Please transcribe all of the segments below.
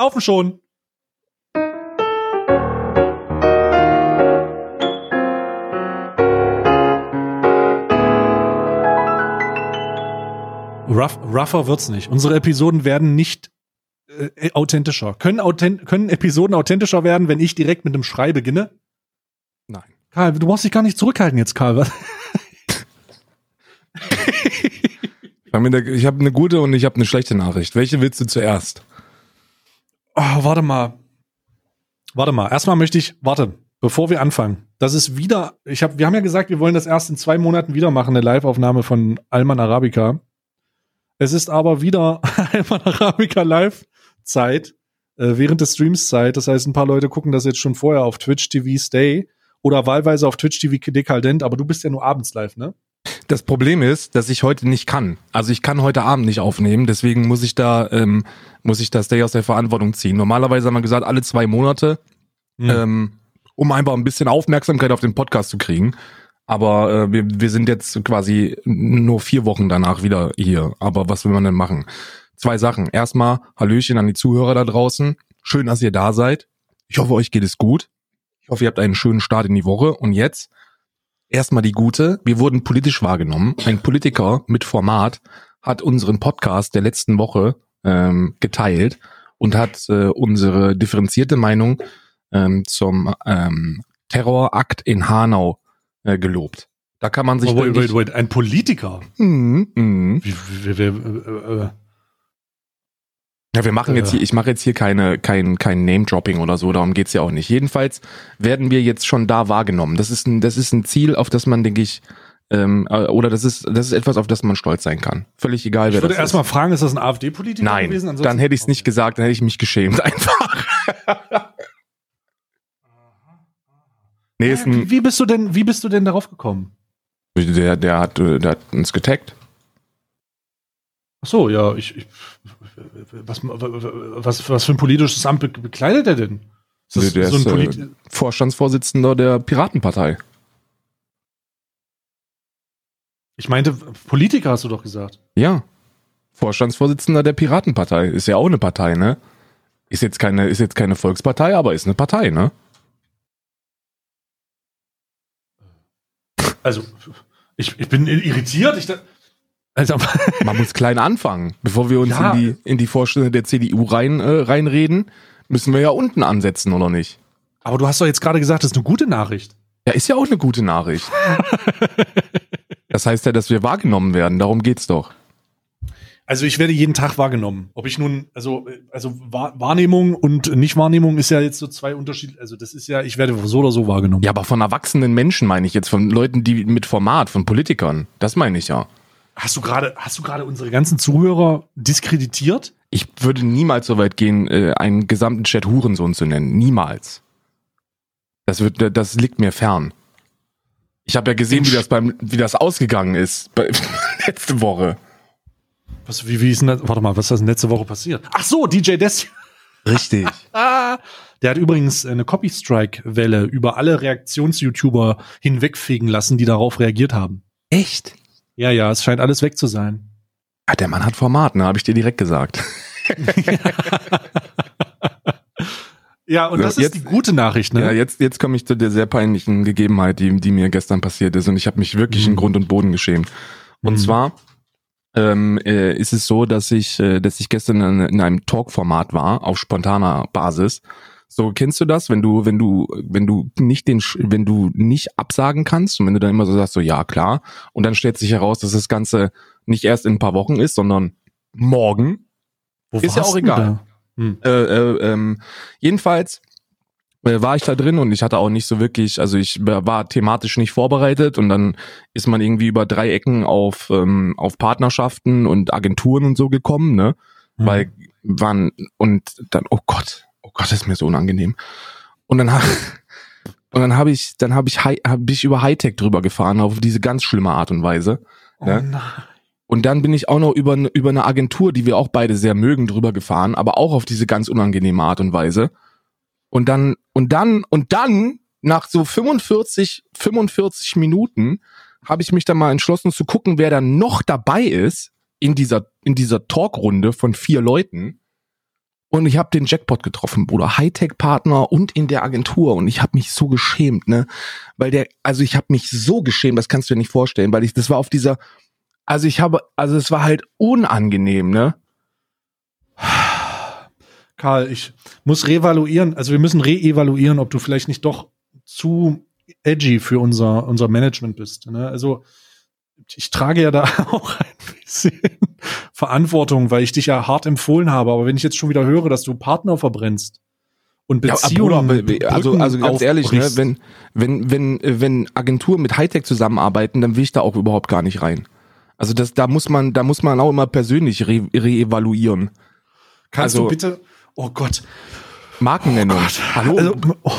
Auf und schon. Rough, rougher wird's nicht. Unsere Episoden werden nicht äh, authentischer. Können, authent können Episoden authentischer werden, wenn ich direkt mit einem Schrei beginne? Nein. Karl, du brauchst dich gar nicht zurückhalten jetzt, Karl. Ich habe hab eine gute und ich habe eine schlechte Nachricht. Welche willst du zuerst? Oh, warte mal. Warte mal. Erstmal möchte ich, warte, bevor wir anfangen. Das ist wieder, ich habe, wir haben ja gesagt, wir wollen das erst in zwei Monaten wieder machen, eine Live-Aufnahme von Alman Arabica. Es ist aber wieder Alman Arabica Live-Zeit, äh, während des Streams Zeit. Das heißt, ein paar Leute gucken das jetzt schon vorher auf Twitch TV Stay oder wahlweise auf Twitch TV Dekadent, aber du bist ja nur abends live, ne? Das Problem ist, dass ich heute nicht kann. Also ich kann heute Abend nicht aufnehmen, deswegen muss ich da ähm, muss ich das Day aus der Verantwortung ziehen. Normalerweise haben wir gesagt alle zwei Monate, mhm. ähm, um einfach ein bisschen Aufmerksamkeit auf den Podcast zu kriegen. Aber äh, wir, wir sind jetzt quasi nur vier Wochen danach wieder hier. Aber was will man denn machen? Zwei Sachen. Erstmal Hallöchen an die Zuhörer da draußen. Schön, dass ihr da seid. Ich hoffe, euch geht es gut. Ich hoffe, ihr habt einen schönen Start in die Woche. Und jetzt erstmal die gute. Wir wurden politisch wahrgenommen. Ein Politiker mit Format hat unseren Podcast der letzten Woche ähm, geteilt und hat äh, unsere differenzierte Meinung ähm, zum ähm, Terrorakt in Hanau äh, gelobt. Da kann man sich. Oh, wait, wait, wait, ein Politiker. Mhm, mh. Wie, wie, wie, äh, äh, ja, wir machen jetzt hier, ich mache jetzt hier keine, kein, kein Name-Dropping oder so, darum geht's ja auch nicht. Jedenfalls werden wir jetzt schon da wahrgenommen. Das ist ein, das ist ein Ziel, auf das man, denke ich, ähm, äh, oder das ist, das ist etwas, auf das man stolz sein kann. Völlig egal, wer ich würde erstmal fragen, ist das ein AfD-Politiker Nein, gewesen? Ansonsten dann hätte ich es nicht gesagt, dann hätte ich mich geschämt einfach. nee, ist ein, wie bist du denn, wie bist du denn darauf gekommen? Der, der hat, äh, der hat uns getaggt. Ach so, ja, ich, ich was, was, was für ein politisches Amt bekleidet er denn? Ist das der so ein ist äh, Vorstandsvorsitzender der Piratenpartei. Ich meinte, Politiker hast du doch gesagt. Ja. Vorstandsvorsitzender der Piratenpartei. Ist ja auch eine Partei, ne? Ist jetzt keine, ist jetzt keine Volkspartei, aber ist eine Partei, ne? Also, ich, ich bin irritiert. Ich, also, man muss klein anfangen. Bevor wir uns ja. in die, in die Vorstände der CDU rein, äh, reinreden, müssen wir ja unten ansetzen, oder nicht? Aber du hast doch jetzt gerade gesagt, das ist eine gute Nachricht. Ja, ist ja auch eine gute Nachricht. das heißt ja, dass wir wahrgenommen werden. Darum geht's doch. Also ich werde jeden Tag wahrgenommen. Ob ich nun, also, also Wahrnehmung und Nichtwahrnehmung ist ja jetzt so zwei Unterschiede. Also das ist ja, ich werde so oder so wahrgenommen. Ja, aber von erwachsenen Menschen meine ich jetzt, von Leuten, die mit Format, von Politikern. Das meine ich ja. Hast du gerade, hast du gerade unsere ganzen Zuhörer diskreditiert? Ich würde niemals so weit gehen, äh, einen gesamten Chat Hurensohn zu nennen. Niemals. Das wird, das liegt mir fern. Ich habe ja gesehen, wie das beim, wie das ausgegangen ist bei, letzte Woche. Was, wie, wie ist denn das, warte mal, was ist denn letzte Woche passiert? Ach so, DJ Des. Richtig. Der hat übrigens eine Copy-Strike-Welle über alle Reaktions-YouTuber hinwegfegen lassen, die darauf reagiert haben. Echt? Ja, ja, es scheint alles weg zu sein. Ah, der Mann hat Format, ne? Habe ich dir direkt gesagt. ja, und das jetzt, ist die gute Nachricht, ne? Ja, jetzt, jetzt komme ich zu der sehr peinlichen Gegebenheit, die, die mir gestern passiert ist. Und ich habe mich wirklich mhm. in Grund und Boden geschämt. Und mhm. zwar ähm, äh, ist es so, dass ich, äh, dass ich gestern in, in einem Talk-Format war, auf spontaner Basis. So, kennst du das, wenn du, wenn du, wenn du nicht den, wenn du nicht absagen kannst und wenn du dann immer so sagst, so ja, klar, und dann stellt sich heraus, dass das Ganze nicht erst in ein paar Wochen ist, sondern morgen. Wo ist ja auch egal. Hm. Äh, äh, ähm, jedenfalls äh, war ich da drin und ich hatte auch nicht so wirklich, also ich war thematisch nicht vorbereitet und dann ist man irgendwie über drei Ecken auf, ähm, auf Partnerschaften und Agenturen und so gekommen, ne? Hm. Weil waren, und dann, oh Gott, Gott, das ist mir so unangenehm. Und dann habe und dann habe ich, dann habe ich, hab ich über Hightech drüber gefahren auf diese ganz schlimme Art und Weise. Oh ne? nein. Und dann bin ich auch noch über, über eine Agentur, die wir auch beide sehr mögen, drüber gefahren, aber auch auf diese ganz unangenehme Art und Weise. Und dann, und dann, und dann, nach so 45, 45 Minuten, habe ich mich dann mal entschlossen zu gucken, wer da noch dabei ist in dieser, in dieser Talkrunde von vier Leuten. Und ich habe den Jackpot getroffen, Bruder. Hightech-Partner und in der Agentur. Und ich habe mich so geschämt, ne? Weil der, also ich habe mich so geschämt, das kannst du dir nicht vorstellen, weil ich, das war auf dieser, also ich habe, also es war halt unangenehm, ne? Karl, ich muss reevaluieren, also wir müssen reevaluieren, ob du vielleicht nicht doch zu edgy für unser, unser Management bist. Ne? Also ich trage ja da auch ein bisschen Verantwortung, weil ich dich ja hart empfohlen habe. Aber wenn ich jetzt schon wieder höre, dass du Partner verbrennst und Beziehungen, ja, also also ganz ehrlich, ne, wenn wenn wenn wenn Agenturen mit Hightech zusammenarbeiten, dann will ich da auch überhaupt gar nicht rein. Also das da muss man da muss man auch immer persönlich re reevaluieren. Kannst also, du bitte? Oh Gott. Markennennung. Oh Gott. Hallo. Also, oh.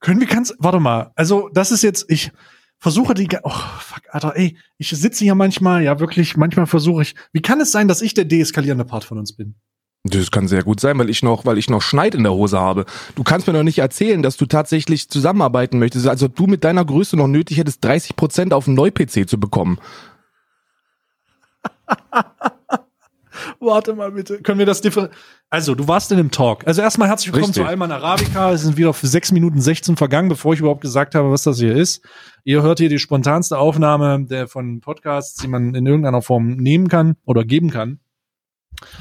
Können wir kannst warte mal. Also das ist jetzt ich versuche die, oh, fuck, Alter, ey, ich sitze hier manchmal, ja wirklich, manchmal versuche ich, wie kann es sein, dass ich der deeskalierende Part von uns bin? Das kann sehr gut sein, weil ich noch, weil ich noch Schneid in der Hose habe. Du kannst mir doch nicht erzählen, dass du tatsächlich zusammenarbeiten möchtest. Also du mit deiner Größe noch nötig hättest, 30 Prozent auf einen Neu-PC zu bekommen. Warte mal bitte. Können wir das differ Also, du warst in dem Talk. Also erstmal herzlich willkommen Richtig. zu Alman Arabica. Es sind wieder für 6 Minuten 16 vergangen, bevor ich überhaupt gesagt habe, was das hier ist. Ihr hört hier die spontanste Aufnahme der von Podcasts, die man in irgendeiner Form nehmen kann oder geben kann.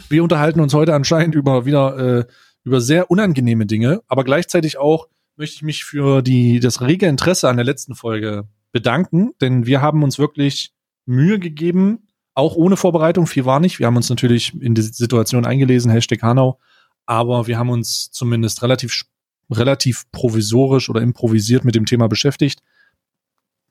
Wir unterhalten uns heute anscheinend über wieder äh, über sehr unangenehme Dinge, aber gleichzeitig auch möchte ich mich für die das rege Interesse an der letzten Folge bedanken, denn wir haben uns wirklich Mühe gegeben, auch ohne Vorbereitung, viel war nicht. Wir haben uns natürlich in die Situation eingelesen, Hashtag Hanau, aber wir haben uns zumindest relativ, relativ provisorisch oder improvisiert mit dem Thema beschäftigt.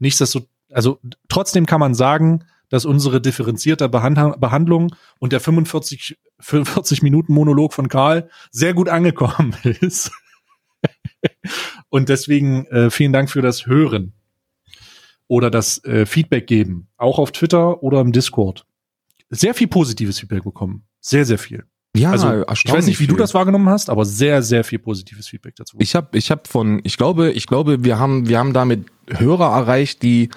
Nichtsdestotrotz, also trotzdem kann man sagen, dass unsere differenzierte Behandlung und der 45, 45 Minuten Monolog von Karl sehr gut angekommen ist. und deswegen äh, vielen Dank für das Hören oder das äh, Feedback geben, auch auf Twitter oder im Discord. Sehr viel positives Feedback bekommen. Sehr, sehr viel. Ja, also, ich weiß nicht, wie viel. du das wahrgenommen hast, aber sehr, sehr viel positives Feedback dazu. Ich habe, ich habe von, ich glaube, ich glaube, wir haben, wir haben damit Hörer erreicht, die,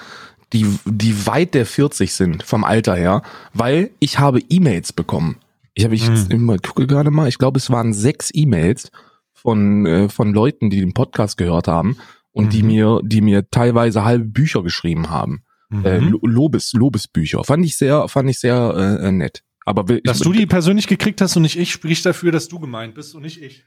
die, die weit der 40 sind vom Alter her, weil ich habe E-Mails bekommen. Ich habe, ich hm. immer gucke gerade mal, ich glaube, es waren sechs E-Mails von äh, von Leuten, die den Podcast gehört haben und mhm. die mir, die mir teilweise halbe Bücher geschrieben haben. Mhm. Äh, Lobes, Lobesbücher. Fand ich sehr, fand ich sehr äh, äh nett. Aber will, dass ich, du die persönlich gekriegt hast und nicht ich, spricht dafür, dass du gemeint bist und nicht ich.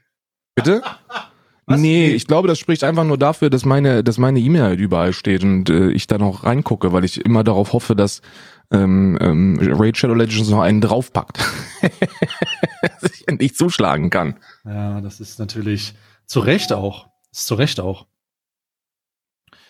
Bitte? Was? Nee, ich glaube, das spricht einfach nur dafür, dass meine, dass meine E-Mail halt überall steht und äh, ich da noch reingucke, weil ich immer darauf hoffe, dass ähm, ähm, Raid Shadow Legends noch einen draufpackt. dass ich endlich zuschlagen kann. Ja, das ist natürlich zu Recht auch. Ist zu Recht auch.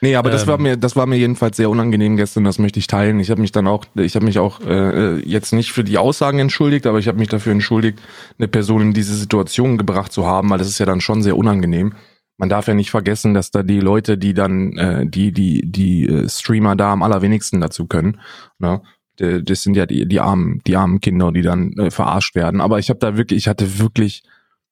Nee, aber ähm, das war ähm. mir, das war mir jedenfalls sehr unangenehm gestern. Das möchte ich teilen. Ich habe mich dann auch, ich habe mich auch äh, jetzt nicht für die Aussagen entschuldigt, aber ich habe mich dafür entschuldigt, eine Person in diese Situation gebracht zu haben, weil das ist ja dann schon sehr unangenehm. Man darf ja nicht vergessen, dass da die Leute, die dann, äh, die die die äh, Streamer da am allerwenigsten dazu können. Ne? Das sind ja die die armen die armen Kinder, die dann äh, verarscht werden. Aber ich habe da wirklich, ich hatte wirklich,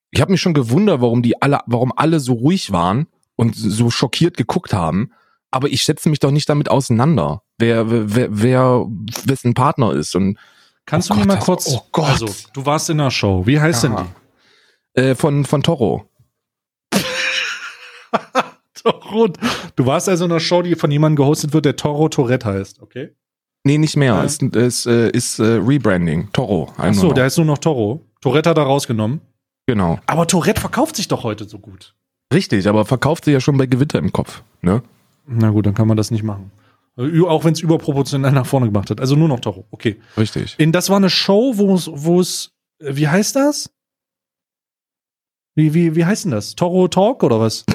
ich habe mich schon gewundert, warum die alle, warum alle so ruhig waren und so schockiert geguckt haben aber ich setze mich doch nicht damit auseinander, wer, wer, wer wessen Partner ist. Und Kannst oh du mir mal kurz, oh Gott. also du warst in der Show, wie heißt ja. denn die? Äh, von, von Toro. Toro. Du warst also in einer Show, die von jemandem gehostet wird, der Toro Tourette heißt, okay? Nee, nicht mehr. Ja. Ist, ist, äh, ist äh, Rebranding. Toro. Ach so, der heißt nur noch Toro. Tourette hat er rausgenommen. Genau. Aber Tourette verkauft sich doch heute so gut. Richtig, aber verkauft sich ja schon bei Gewitter im Kopf, ne? Na gut, dann kann man das nicht machen. Auch wenn es überproportional nach vorne gemacht hat. Also nur noch Toro. Okay. Richtig. In, das war eine Show, wo es, wo es, äh, wie heißt das? Wie, wie, wie heißt denn das? Toro Talk oder was?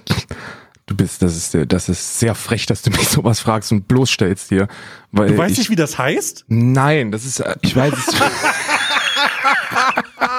Du bist, das ist, das ist sehr frech, dass du mich sowas fragst und bloßstellst hier. Weil du weißt ich, nicht, wie das heißt? Nein, das ist, ich weiß es.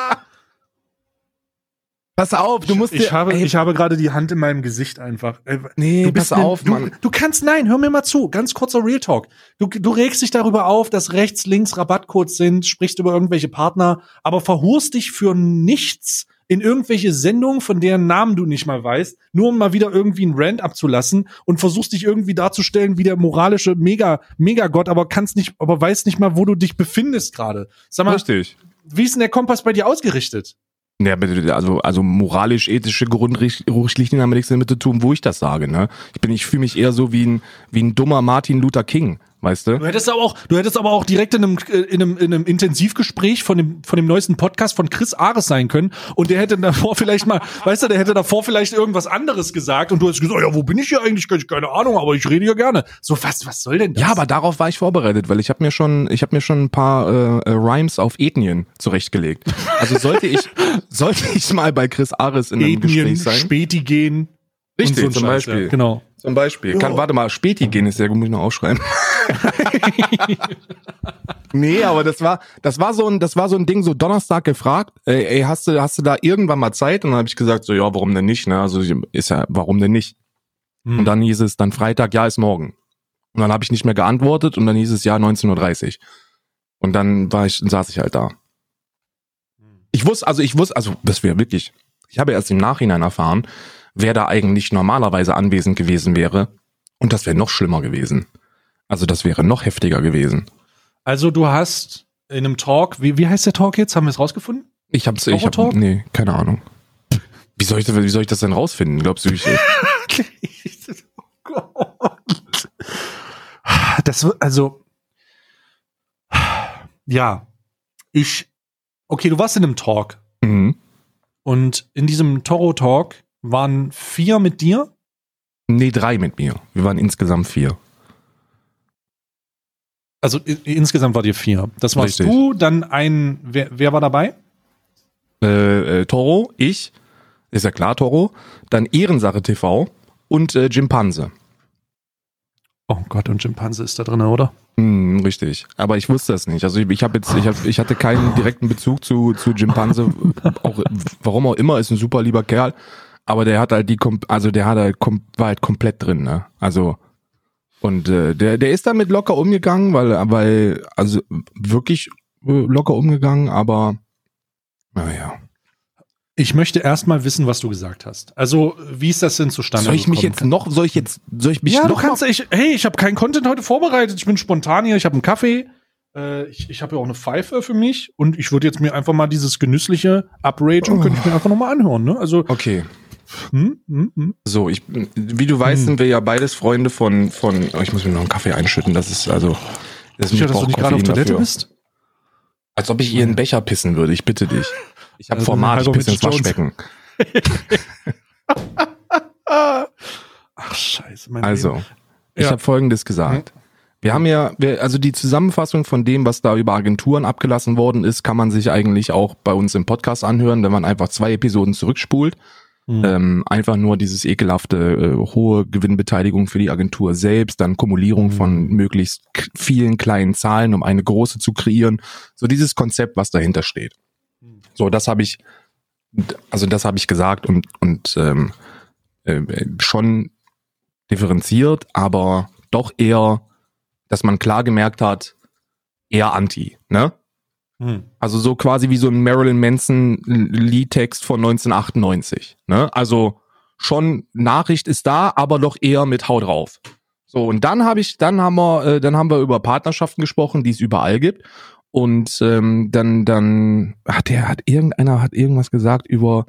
Pass auf, du musst ich, dir, habe, ey, ich habe gerade die Hand in meinem Gesicht einfach. Nee, du pass auf, ne, Mann. Du, kannst, nein, hör mir mal zu. Ganz kurzer Real Talk. Du, du regst dich darüber auf, dass rechts, links Rabattcodes sind, sprichst über irgendwelche Partner, aber verhurst dich für nichts in irgendwelche Sendungen, von deren Namen du nicht mal weißt, nur um mal wieder irgendwie einen Rant abzulassen und versuchst dich irgendwie darzustellen wie der moralische Mega, Megagott, aber kannst nicht, aber weißt nicht mal, wo du dich befindest gerade. Sag mal, Richtig. wie ist denn der Kompass bei dir ausgerichtet? Ja, also, also moralisch-ethische Grundrichtlinien haben nichts damit zu tun, wo ich das sage, ne? Ich bin, ich fühle mich eher so wie ein, wie ein dummer Martin Luther King weißt du? Du hättest aber auch, du hättest aber auch direkt in einem, äh, in einem, in einem Intensivgespräch von dem, von dem neuesten Podcast von Chris Ares sein können und der hätte davor vielleicht mal, weißt du, der hätte davor vielleicht irgendwas anderes gesagt und du hast gesagt, ja, wo bin ich hier eigentlich? Keine Ahnung, aber ich rede ja gerne. So, was, was soll denn das? Ja, aber darauf war ich vorbereitet, weil ich habe mir schon, ich habe mir schon ein paar äh, äh, Rhymes auf Ethnien zurechtgelegt. Also sollte ich, sollte ich mal bei Chris Ares in einem Ethnien, Gespräch sein. Späti gehen. Richtig, so zum Scheiß, Beispiel. Ja, genau. Zum Beispiel. Kann, warte mal, Späti gehen ist sehr gut, muss ich noch aufschreiben. nee, aber das war, das war so ein, das war so ein Ding, so Donnerstag gefragt, ey, ey hast du, hast du da irgendwann mal Zeit? Und dann habe ich gesagt, so, ja, warum denn nicht, ne? Also ist ja, warum denn nicht? Hm. Und dann hieß es, dann Freitag, ja, ist morgen. Und dann habe ich nicht mehr geantwortet und dann hieß es, ja, 19.30 Uhr. Und dann war ich, saß ich halt da. Ich wusste, also ich wusste, also das wäre wirklich, ich habe erst im Nachhinein erfahren, wer da eigentlich normalerweise anwesend gewesen wäre. Und das wäre noch schlimmer gewesen. Also das wäre noch heftiger gewesen. Also du hast in einem Talk, wie, wie heißt der Talk jetzt? Haben wir es rausgefunden? Ich hab's, ich hab, nee, keine Ahnung. Wie soll ich, wie soll ich das denn rausfinden? Glaubst du, ich, oh Gott. Das also, ja, ich, okay, du warst in einem Talk mhm. und in diesem Toro-Talk waren vier mit dir. Nee, drei mit mir. Wir waren insgesamt vier. Also insgesamt war dir vier. Das warst Richtig. du, dann ein, wer, wer war dabei? Äh, äh, Toro, ich, ist ja klar, Toro, dann Ehrensache TV und äh, Jimpanse. Oh Gott, und Schimpanse ist da drin, oder? Hm, richtig. Aber ich wusste es nicht. Also ich, ich habe jetzt, ich, hab, ich hatte keinen direkten Bezug zu zu Jimpanse. auch, warum auch immer, ist ein super lieber Kerl. Aber der hat halt die, also der hat halt, kom- war halt komplett drin, ne? Also und äh, der, der ist damit locker umgegangen, weil, weil, also wirklich äh, locker umgegangen, aber naja. Ich möchte erstmal wissen, was du gesagt hast. Also, wie ist das denn zustande Soll ich mich jetzt noch, soll ich jetzt, soll ich mich ja, du noch kannst, ich, hey, ich habe keinen Content heute vorbereitet. Ich bin spontan hier. Ich habe einen Kaffee. Äh, ich ich habe ja auch eine Pfeife für mich. Und ich würde jetzt mir einfach mal dieses genüssliche Upragen, könnte ich mir einfach nochmal anhören. Ne? Also, Okay. Hm, hm, hm. So, ich, wie du weißt, Hm. sind wir ja beides Freunde von, von, oh, ich muss mir noch einen Kaffee einschütten, das ist also, das sicher, ich dass du nicht gerade auf Toilette dafür. bist? Als ob ich ihr in den Becher pissen würde, ich bitte dich. Ich habe Also, Format, ich halber pisse ins. Waschbecken. Ach, scheiße. Mein Also, Leben. ich Ja. habe Folgendes gesagt. Wir haben ja, wir, also die Zusammenfassung von dem, was da über Agenturen abgelassen worden ist, kann man sich eigentlich auch bei uns im Podcast anhören, wenn man einfach zwei Episoden zurückspult. Hm. Ähm, einfach nur dieses ekelhafte äh, hohe Gewinnbeteiligung für die Agentur selbst, dann Kumulierung von möglichst vielen kleinen Zahlen, um eine große zu kreieren. So dieses Konzept, was dahinter steht. So, das habe ich, also das habe ich gesagt und und ähm, äh, schon differenziert, aber doch eher, dass man klar gemerkt hat, eher anti, ne? Hm. Also so quasi wie so ein Marilyn Manson Liedtext von 1998. Ne? Also schon Nachricht ist da, aber doch eher mit Hau drauf. So und dann habe ich, dann haben wir, äh, dann haben wir über Partnerschaften gesprochen, die es überall gibt. Und ähm, dann, dann hat der, hat irgendeiner hat irgendwas gesagt über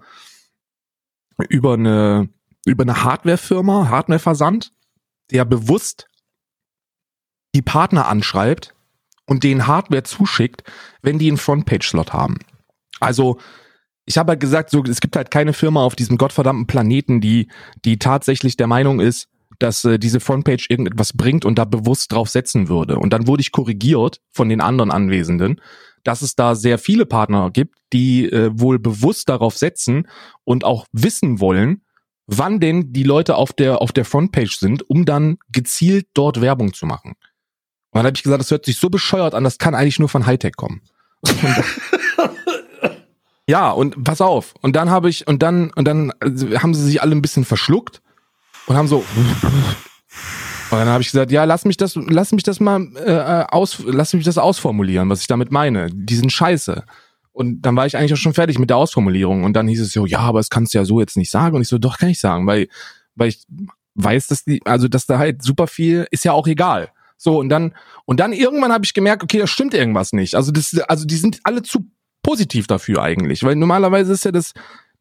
über eine über eine Hardwarefirma, Hardwareversand, der bewusst die Partner anschreibt und denen Hardware zuschickt, wenn die einen Frontpage-Slot haben. Also, ich habe halt gesagt, so, es gibt halt keine Firma auf diesem gottverdammten Planeten, die, die tatsächlich der Meinung ist, dass äh, diese Frontpage irgendetwas bringt und da bewusst drauf setzen würde. Und dann wurde ich korrigiert von den anderen Anwesenden, dass es da sehr viele Partner gibt, die äh, wohl bewusst darauf setzen und auch wissen wollen, wann denn die Leute auf der, auf der Frontpage sind, um dann gezielt dort Werbung zu machen. Und dann habe ich gesagt, das hört sich so bescheuert an, das kann eigentlich nur von Hightech kommen. Ja, und pass auf. Und dann habe ich, und dann, und dann äh, haben sie sich alle ein bisschen verschluckt und haben so. Und dann habe ich gesagt, ja, lass mich das, lass mich das mal äh, aus, lass mich das ausformulieren, was ich damit meine. Die sind scheiße. Und dann war ich eigentlich auch schon fertig mit der Ausformulierung. Und dann hieß es so, ja, aber das kannst du ja so jetzt nicht sagen. Und ich so, doch, kann ich sagen, weil, weil ich weiß, dass die, also dass da halt super viel, ist ja auch egal. So, und dann, und dann irgendwann habe ich gemerkt, okay, da stimmt irgendwas nicht. Also das, also die sind alle zu positiv dafür eigentlich, weil normalerweise ist ja das,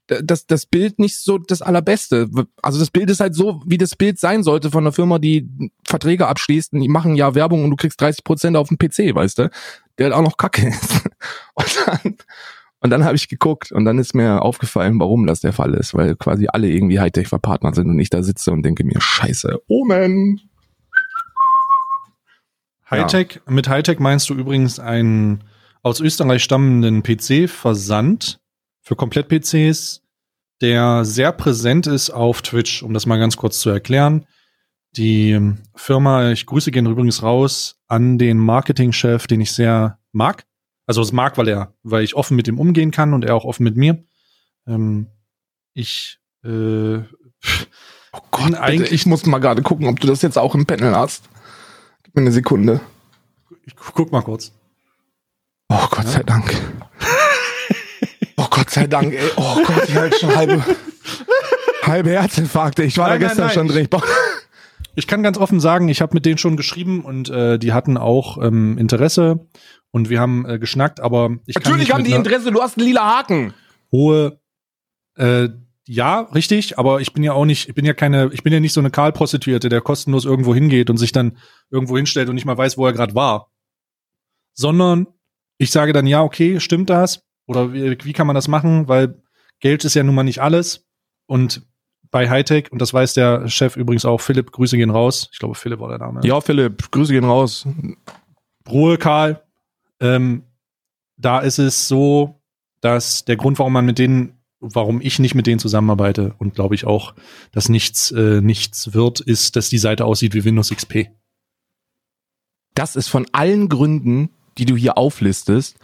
das, das Bild nicht so das allerbeste. Also das Bild ist halt so, wie das Bild sein sollte von einer Firma, die Verträge abschließt und die machen ja Werbung und du kriegst 30 Prozent auf dem PC, weißt du? Der halt auch noch kacke ist. Und dann, und dann habe ich geguckt und dann ist mir aufgefallen, warum das der Fall ist, weil quasi alle irgendwie Hightech verpartnert sind und ich da sitze und denke mir, scheiße, Omen. Hightech, ja. mit Hightech meinst du übrigens einen aus Österreich stammenden PC-Versand für Komplett-PCs, der sehr präsent ist auf Twitch, um das mal ganz kurz zu erklären. Die Firma, ich grüße gehen übrigens raus an den Marketingchef, den ich sehr mag. Also es mag, weil er, weil ich offen mit ihm umgehen kann und er auch offen mit mir. Ähm, ich äh, Oh Gott, eigentlich, ich muss mal gerade gucken, ob du das jetzt auch im Panel hast. Eine Sekunde. Ich guck mal kurz. Oh Gott ja. sei Dank. oh Gott sei Dank, ey. Oh Gott, ich halt schon halbe, halbe Herzinfarkte. Ich war nein, da gestern nein, nein. schon drin. Ich, ich kann ganz offen sagen, ich habe mit denen schon geschrieben und äh, die hatten auch ähm, Interesse und wir haben äh, geschnackt, aber ich Natürlich haben die Interesse, du hast einen lila Haken. Hohe äh, ja, richtig, aber ich bin ja auch nicht, ich bin ja keine, ich bin ja nicht so eine Karl-Prostituierte, der kostenlos irgendwo hingeht und sich dann irgendwo hinstellt und nicht mal weiß, wo er gerade war. Sondern ich sage dann, ja, okay, stimmt das? Oder wie, wie kann man das machen? Weil Geld ist ja nun mal nicht alles. Und bei Hightech, und das weiß der Chef übrigens auch, Philipp, Grüße gehen raus. Ich glaube, Philipp war der Name. Ja, Philipp, Grüße gehen raus. Ruhe, Karl. Ähm, da ist es so, dass der Grund, warum man mit denen, warum ich nicht mit denen zusammenarbeite und glaube ich auch, dass nichts, äh, nichts wird, ist, dass die Seite aussieht wie Windows XP. Das ist von allen Gründen die du hier auflistest,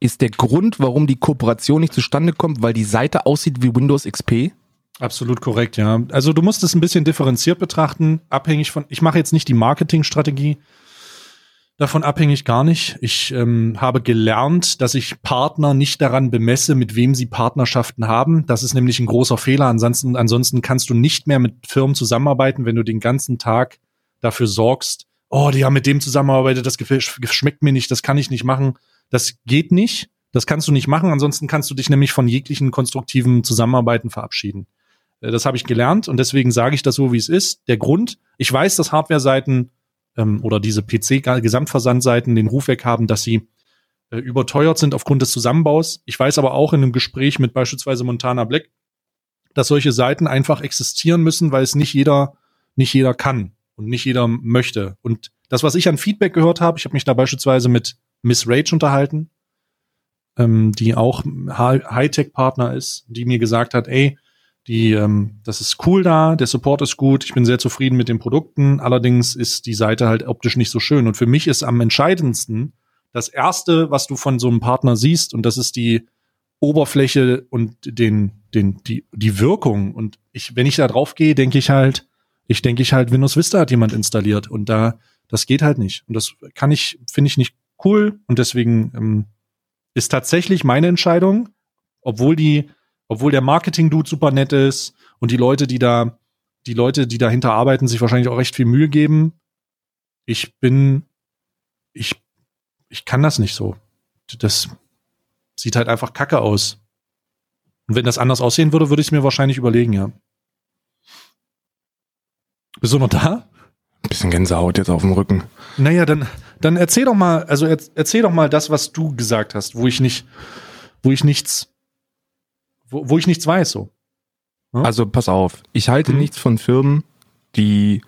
ist der Grund, warum die Kooperation nicht zustande kommt, weil die Seite aussieht wie Windows XP? Absolut korrekt, ja. Also du musst es ein bisschen differenziert betrachten, abhängig von, ich mache jetzt nicht die Marketingstrategie, davon abhängig gar nicht. Ich ähm, habe gelernt, dass ich Partner nicht daran bemesse, mit wem sie Partnerschaften haben. Das ist nämlich ein großer Fehler. Ansonsten, ansonsten kannst du nicht mehr mit Firmen zusammenarbeiten, wenn du den ganzen Tag dafür sorgst, oh, die haben mit dem zusammengearbeitet, das schmeckt mir nicht, das kann ich nicht machen. Das geht nicht. Das kannst du nicht machen. Ansonsten kannst du dich nämlich von jeglichen konstruktiven Zusammenarbeiten verabschieden. Äh, das habe ich gelernt und deswegen sage ich das so, wie es ist. Der Grund, ich weiß, dass Hardware-Seiten ähm, oder diese PC-Gesamtversandseiten den Ruf weg haben, dass sie äh, überteuert sind aufgrund des Zusammenbaus. Ich weiß aber auch in einem Gespräch mit beispielsweise Montana Black, dass solche Seiten einfach existieren müssen, weil es nicht jeder, nicht jeder kann und nicht jeder möchte. Und das, was ich an Feedback gehört habe, ich habe mich da beispielsweise mit Miss Rage unterhalten, ähm, die auch Hightech-Partner ist, die mir gesagt hat, ey, die, ähm, das ist cool da, der Support ist gut, ich bin sehr zufrieden mit den Produkten, allerdings ist die Seite halt optisch nicht so schön. Und für mich ist am entscheidendsten das erste, was du von so einem Partner siehst, und das ist die Oberfläche und den, den, die, die Wirkung. Und ich, wenn ich da drauf gehe, denke ich halt, ich denke ich halt, Windows Vista hat jemand installiert und da, das geht halt nicht. Und das kann ich, finde ich nicht cool und deswegen ähm, ist tatsächlich meine Entscheidung, obwohl die, obwohl der Marketing-Dude super nett ist und die Leute, die da, die Leute, die dahinter arbeiten, sich wahrscheinlich auch recht viel Mühe geben. Ich bin, ich, ich kann das nicht so. Das sieht halt einfach kacke aus. Und wenn das anders aussehen würde, würde ich es mir wahrscheinlich überlegen, ja. Bist du noch da? Ein bisschen Gänsehaut jetzt auf dem Rücken. Naja, dann, dann erzähl doch mal, also erzähl doch mal das, was du gesagt hast, wo ich nicht, wo ich nichts, wo, wo ich nichts weiß, so. Hm? Also pass auf, ich halte hm. nichts von Firmen, die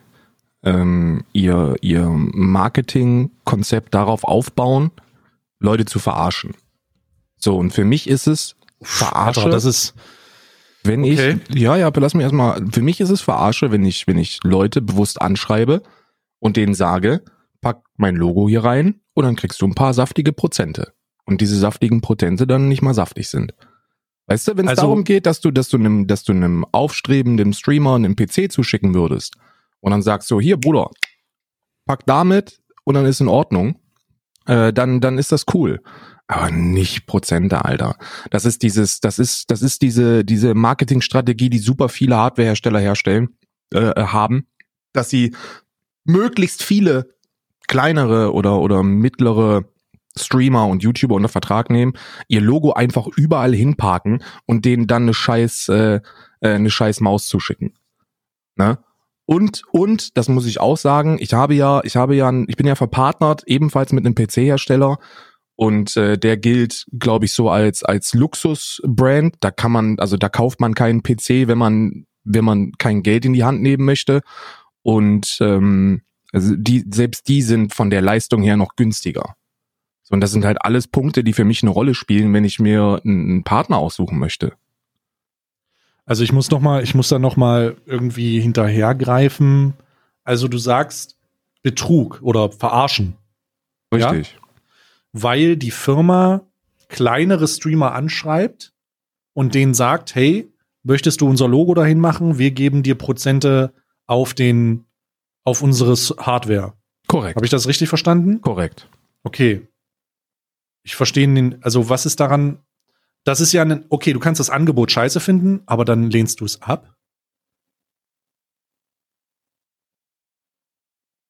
ähm, ihr, ihr Marketingkonzept darauf aufbauen, Leute zu verarschen. So, und für mich ist es Verarsche. Alter, das ist, wenn okay. ich, ja, ja, lass mich erstmal, für mich ist es Verarsche, wenn ich, wenn ich Leute bewusst anschreibe und denen sage, pack mein Logo hier rein und dann kriegst du ein paar saftige Prozente. Und diese saftigen Prozente dann nicht mal saftig sind. Weißt du, wenn es also, darum geht, dass du, dass du einem, dass du einem aufstrebenden Streamer einen PC zuschicken würdest und dann sagst du, hier, Bruder, pack damit und dann ist in Ordnung, äh, dann, dann ist das cool aber nicht Prozente, Alter. Das ist dieses, das ist, das ist diese, diese Marketingstrategie, die super viele Hardwarehersteller herstellen, äh, äh, haben, dass sie möglichst viele kleinere oder, oder mittlere Streamer und YouTuber unter Vertrag nehmen, ihr Logo einfach überall hinparken und denen dann eine scheiß, äh, äh, eine scheiß Maus zuschicken. Ne? Und, und, das muss ich auch sagen, ich habe ja, ich habe ja, ich bin ja verpartnert, ebenfalls mit einem PC-Hersteller und äh, der gilt, glaube ich, so als als Luxus-Brand. Da kann man, also da kauft man keinen PC, wenn man wenn man kein Geld in die Hand nehmen möchte. Und ähm, also die selbst die sind von der Leistung her noch günstiger. So, und das sind halt alles Punkte, die für mich eine Rolle spielen, wenn ich mir einen Partner aussuchen möchte. Also ich muss noch mal, ich muss da noch mal irgendwie hinterhergreifen. Also du sagst Betrug oder Verarschen. Richtig. Ja? Weil die Firma kleinere Streamer anschreibt und denen sagt, hey, möchtest du unser Logo dahin machen? Wir geben dir Prozente auf den, auf unsere Hardware. Korrekt. Habe ich das richtig verstanden? Korrekt. Okay. Ich verstehe den, also was ist daran, das ist ja ein, okay, du kannst das Angebot scheiße finden, aber dann lehnst du es ab.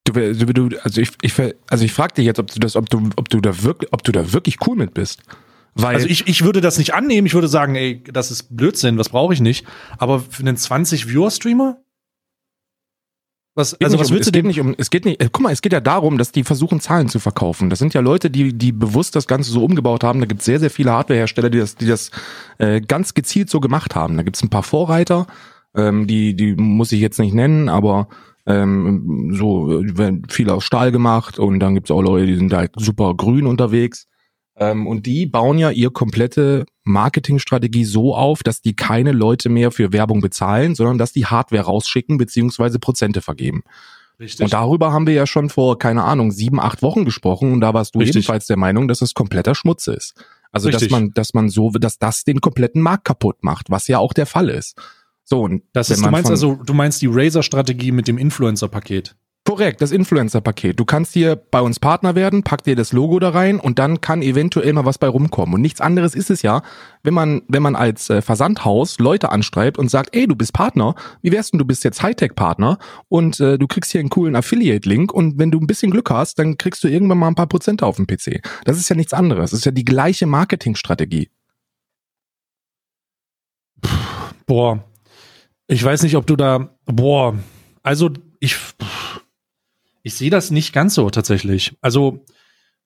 Du, du, also ich, ich, also ich frage dich jetzt, ob du das, ob du, ob du da wirklich, ob du da wirklich cool mit bist. Weil also ich, ich würde das nicht annehmen, ich würde sagen, ey, das ist Blödsinn, was brauche ich nicht. Aber für einen 20-Viewer-Streamer? Was, also was um, willst du denn nicht um, es geht nicht, äh, guck mal, es geht ja darum, dass die versuchen, Zahlen zu verkaufen. Das sind ja Leute, die, die bewusst das Ganze so umgebaut haben. Da gibt es sehr, sehr viele Hardwarehersteller, die das, die das äh, ganz gezielt so gemacht haben. Da gibt es ein paar Vorreiter, ähm, die, die muss ich jetzt nicht nennen, aber ähm, so äh, werden viel aus Stahl gemacht und dann gibt es auch Leute, die sind halt super grün unterwegs. Ähm, und die bauen ja ihr komplette Marketingstrategie so auf, dass die keine Leute mehr für Werbung bezahlen, sondern dass die Hardware rausschicken beziehungsweise Prozente vergeben. Richtig. Und darüber haben wir ja schon vor, keine Ahnung, sieben, acht Wochen gesprochen und da warst du Richtig. ebenfalls der Meinung, dass es kompletter Schmutz ist. Also Richtig. dass man, dass man so, dass das den kompletten Markt kaputt macht, was ja auch der Fall ist. So und das ist, du meinst also, du meinst die Razer-Strategie mit dem Influencer-Paket. Korrekt, das Influencer-Paket. Du kannst hier bei uns Partner werden, pack dir das Logo da rein und dann kann eventuell mal was bei rumkommen. Und nichts anderes ist es ja, wenn man, wenn man als äh, Versandhaus Leute anschreibt und sagt, ey, du bist Partner, wie wär's denn, du bist jetzt Hightech-Partner und äh, du kriegst hier einen coolen Affiliate-Link und wenn du ein bisschen Glück hast, dann kriegst du irgendwann mal ein paar Prozente auf dem PC. Das ist ja nichts anderes. Das ist ja die gleiche Marketingstrategie. Boah, ich weiß nicht, ob du da, boah, also ich, ich sehe das nicht ganz so tatsächlich. Also,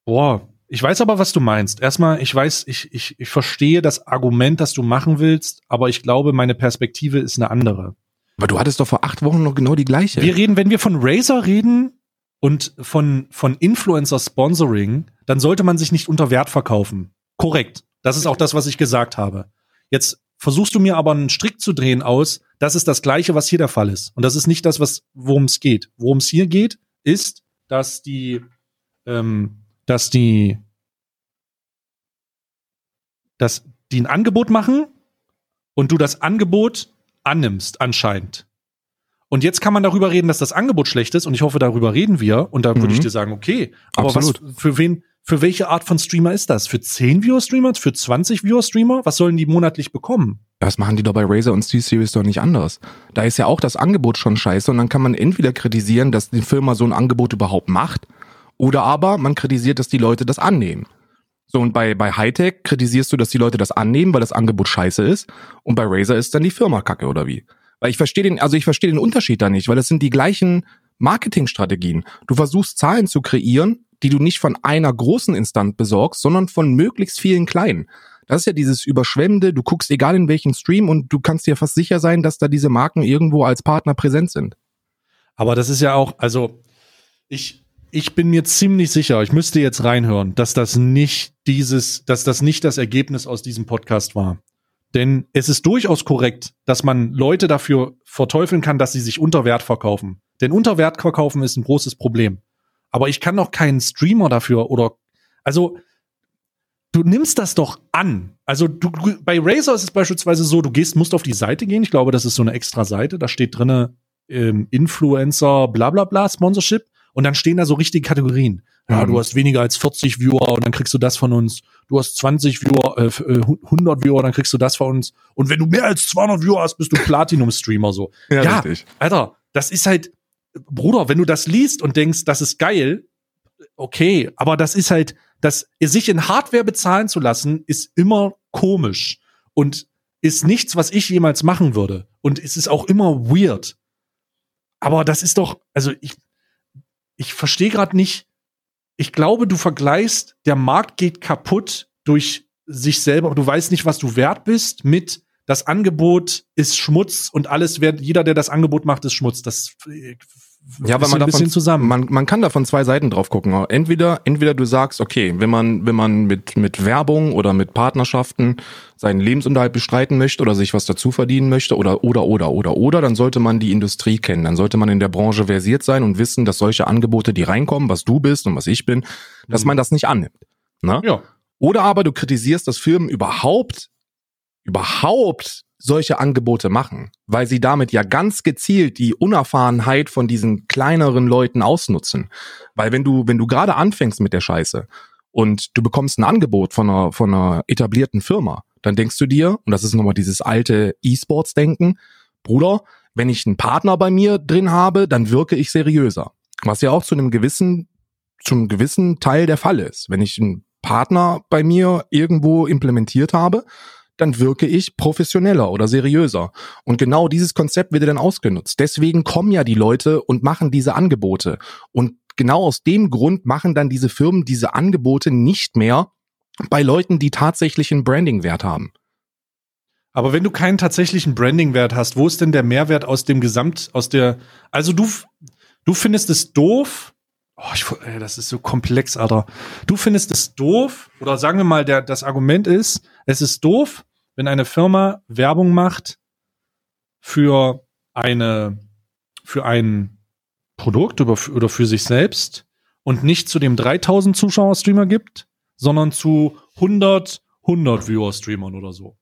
boah, ich weiß aber, was du meinst. Erstmal, ich weiß, ich, ich, ich verstehe das Argument, das du machen willst, aber ich glaube, meine Perspektive ist eine andere. Aber du hattest doch vor acht Wochen noch genau die gleiche. Wir reden, wenn wir von Razer reden und von, von Influencer-Sponsoring, dann sollte man sich nicht unter Wert verkaufen. Korrekt. Das ist auch das, was ich gesagt habe. Jetzt versuchst du mir aber einen Strick zu drehen aus, das ist das Gleiche, was hier der Fall ist. Und das ist nicht das, was, worum es geht. Worum es hier geht, ist, dass die, ähm, dass die, dass die ein Angebot machen und du das Angebot annimmst, anscheinend. Und jetzt kann man darüber reden, dass das Angebot schlecht ist und ich hoffe, darüber reden wir und da mhm. würde ich dir sagen, okay, aber Absolut. was für wen, für welche Art von Streamer ist das? Für 10 Viewer-Streamer? Für 20 Viewer-Streamer? Was sollen die monatlich bekommen? Das machen die doch bei Razer und C-Series doch nicht anders. Da ist ja auch das Angebot schon scheiße und dann kann man entweder kritisieren, dass die Firma so ein Angebot überhaupt macht oder aber man kritisiert, dass die Leute das annehmen. So, und bei, bei Hightech kritisierst du, dass die Leute das annehmen, weil das Angebot scheiße ist. Und bei Razer ist dann die Firma kacke, oder wie? Weil ich verstehe den, also ich verstehe den Unterschied da nicht, weil das sind die gleichen Marketingstrategien. Du versuchst Zahlen zu kreieren, die du nicht von einer großen Instanz besorgst, sondern von möglichst vielen kleinen. Das ist ja dieses Überschwemmende, du guckst egal in welchen Stream und du kannst dir fast sicher sein, dass da diese Marken irgendwo als Partner präsent sind. Aber das ist ja auch, also ich, ich bin mir ziemlich sicher, ich müsste jetzt reinhören, dass das nicht dieses, dass das nicht das Ergebnis aus diesem Podcast war. Denn es ist durchaus korrekt, dass man Leute dafür verteufeln kann, dass sie sich unter Wert verkaufen. Denn unter Wert verkaufen ist ein großes Problem aber ich kann doch keinen Streamer dafür oder also du nimmst das doch an. Also du, bei Razer ist es beispielsweise so, du gehst, musst auf die Seite gehen. Ich glaube, das ist so eine extra Seite. Da steht drinne ähm, Influencer, bla bla bla, Sponsorship. Und dann stehen da so richtige Kategorien. Ja, mhm. du hast weniger als 40 Viewer und dann kriegst du das von uns. Du hast 20 Viewer, äh, 100 äh, Viewer, dann kriegst du das von uns. Und wenn du mehr als 200 Viewer hast, bist du Platinum-Streamer so. Ja, ja richtig. Alter, das ist halt, Bruder, wenn du das liest und denkst, das ist geil, okay, aber das ist halt, das sich in Hardware bezahlen zu lassen, ist immer komisch und ist nichts, was ich jemals machen würde. Und es ist auch immer weird. Aber das ist doch, also ich, ich verstehe gerade nicht. Ich glaube, du vergleichst, der Markt geht kaputt durch sich selber. Du weißt nicht, was du wert bist mit das Angebot ist Schmutz und alles wird, jeder, der das Angebot macht, ist Schmutz. Das ja, weil man davon, zusammen. Man, man kann da von zwei Seiten drauf gucken. Entweder, entweder du sagst, okay, wenn man, wenn man mit, mit Werbung oder mit Partnerschaften seinen Lebensunterhalt bestreiten möchte oder sich was dazu verdienen möchte oder, oder, oder, oder, oder, dann sollte man die Industrie kennen. Dann sollte man in der Branche versiert sein und wissen, dass solche Angebote, die reinkommen, was du bist und was ich bin, dass mhm. man das nicht annimmt. Ne? Ja. Oder aber du kritisierst, dass Firmen überhaupt, überhaupt solche Angebote machen, weil sie damit ja ganz gezielt die Unerfahrenheit von diesen kleineren Leuten ausnutzen. Weil wenn du, wenn du gerade anfängst mit der Scheiße und du bekommst ein Angebot von einer, von einer etablierten Firma, dann denkst du dir, und das ist nochmal dieses alte E-Sports-Denken, Bruder, wenn ich einen Partner bei mir drin habe, dann wirke ich seriöser. Was ja auch zu einem gewissen, zum gewissen Teil der Fall ist. Wenn ich einen Partner bei mir irgendwo implementiert habe, dann wirke ich professioneller oder seriöser. Und genau dieses Konzept wird dann ausgenutzt. Deswegen kommen ja die Leute und machen diese Angebote. Und genau aus dem Grund machen dann diese Firmen diese Angebote nicht mehr bei Leuten, die tatsächlich einen Branding-Wert haben. Aber wenn du keinen tatsächlichen Branding-Wert hast, wo ist denn der Mehrwert aus dem Gesamt, aus der, also du, du findest es doof, oh, ich, ey, das ist so komplex, Alter. Du findest es doof, oder sagen wir mal, der, das Argument ist, es ist doof, wenn eine Firma Werbung macht für eine, für ein Produkt oder für, sich selbst und nicht zu dem 3000 Zuschauer-Streamer gibt, sondern zu 100, 100 Viewer-Streamern oder so.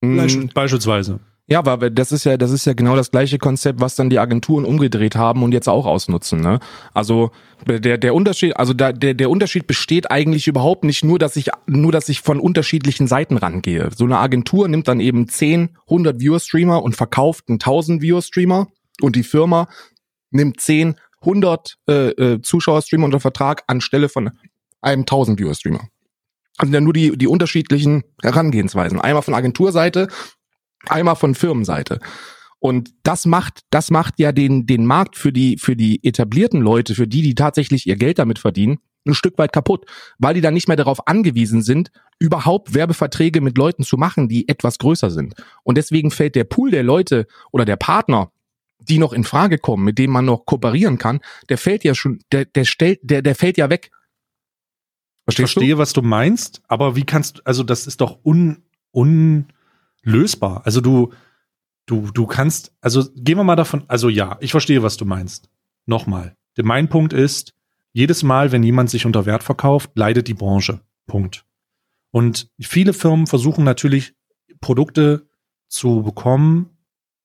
Mm. Beispielsweise. Ja, aber das ist ja, das ist ja genau das gleiche Konzept, was dann die Agenturen umgedreht haben und jetzt auch ausnutzen. Ne? Also der der Unterschied, also da, der der Unterschied besteht eigentlich überhaupt nicht nur, dass ich nur, dass ich von unterschiedlichen Seiten rangehe. So eine Agentur nimmt dann eben 10, 100 Viewer Streamer und verkauft einen 1000 Viewer Streamer und die Firma nimmt 10, 100 äh, äh, Zuschauer Streamer unter Vertrag anstelle von einem 1000 Viewer Streamer. Also ja nur die, die unterschiedlichen Herangehensweisen. Einmal von Agenturseite einmal von Firmenseite. Und das macht, das macht ja den, den Markt für die, für die etablierten Leute, für die, die tatsächlich ihr Geld damit verdienen, ein Stück weit kaputt, weil die dann nicht mehr darauf angewiesen sind, überhaupt Werbeverträge mit Leuten zu machen, die etwas größer sind. Und deswegen fällt der Pool der Leute oder der Partner, die noch in Frage kommen, mit denen man noch kooperieren kann, der fällt ja schon, der, der stellt, der, der fällt ja weg. Verstehst ich verstehe, du? was du meinst, aber wie kannst, du, also das ist doch un, un, lösbar. Also du, du, du kannst, also gehen wir mal davon, also ja, ich verstehe, was du meinst. Nochmal. Mein Punkt ist, jedes Mal, wenn jemand sich unter Wert verkauft, leidet die Branche. Punkt. Und viele Firmen versuchen natürlich, Produkte zu bekommen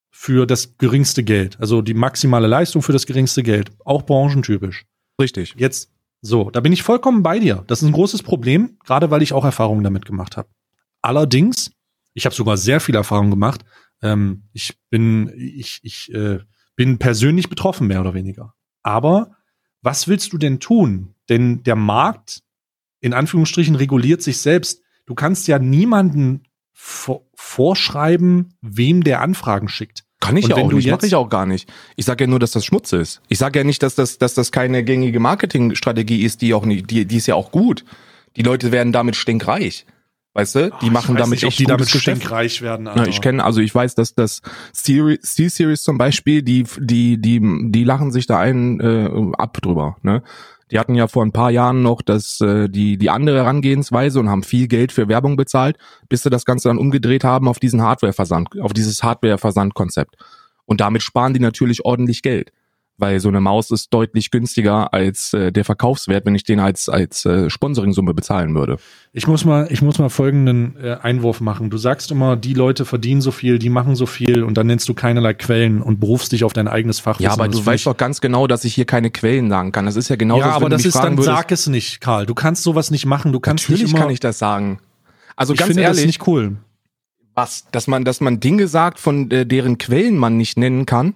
für das geringste Geld. Also die maximale Leistung für das geringste Geld. Auch branchentypisch. Richtig. Jetzt, so, da bin ich vollkommen bei dir. Das ist ein großes Problem, gerade weil ich auch Erfahrungen damit gemacht habe. Allerdings ich habe sogar sehr viel Erfahrung gemacht. Ähm, ich bin, ich, ich äh, bin persönlich betroffen, mehr oder weniger. Aber was willst du denn tun? Denn der Markt, in Anführungsstrichen, reguliert sich selbst. Du kannst ja niemanden vorschreiben, wem der Anfragen schickt. Kann ich ja auch nicht, mache ich auch gar nicht. Ich sage ja nur, dass das Schmutz ist. Ich sage ja nicht, dass das, dass das keine gängige Marketingstrategie ist, die auch nicht, die, die ist ja auch gut. Die Leute werden damit stinkreich. Weißt du, die Ach, machen damit nicht, echt die damit stinkreich werden. Alter. Ja, ich kenne, also ich weiß, dass das C-Series zum Beispiel, die, die, die, die lachen sich da einen äh, ab drüber. Ne? Die hatten ja vor ein paar Jahren noch das, äh, die, die andere Herangehensweise und haben viel Geld für Werbung bezahlt, bis sie das Ganze dann umgedreht haben auf diesen Hardware-Versand, auf dieses Hardware-Versand-Konzept. Und damit sparen die natürlich ordentlich Geld weil so eine Maus ist deutlich günstiger als äh, der Verkaufswert, wenn ich den als als äh, Sponsoringsumme bezahlen würde. Ich muss mal ich muss mal folgenden äh, Einwurf machen. Du sagst immer, die Leute verdienen so viel, die machen so viel und dann nennst du keinerlei Quellen und berufst dich auf dein eigenes Fachwissen. Ja, aber du weißt doch ganz genau, dass ich hier keine Quellen sagen kann. Das ist ja genau Ja, aber das ist dann würdest, sag es nicht, Karl. Du kannst sowas nicht machen. Du kannst Natürlich nicht immer, kann ich das sagen. Also ich ganz finde ehrlich, das nicht cool. Was, dass man dass man Dinge sagt, von äh, deren Quellen man nicht nennen kann?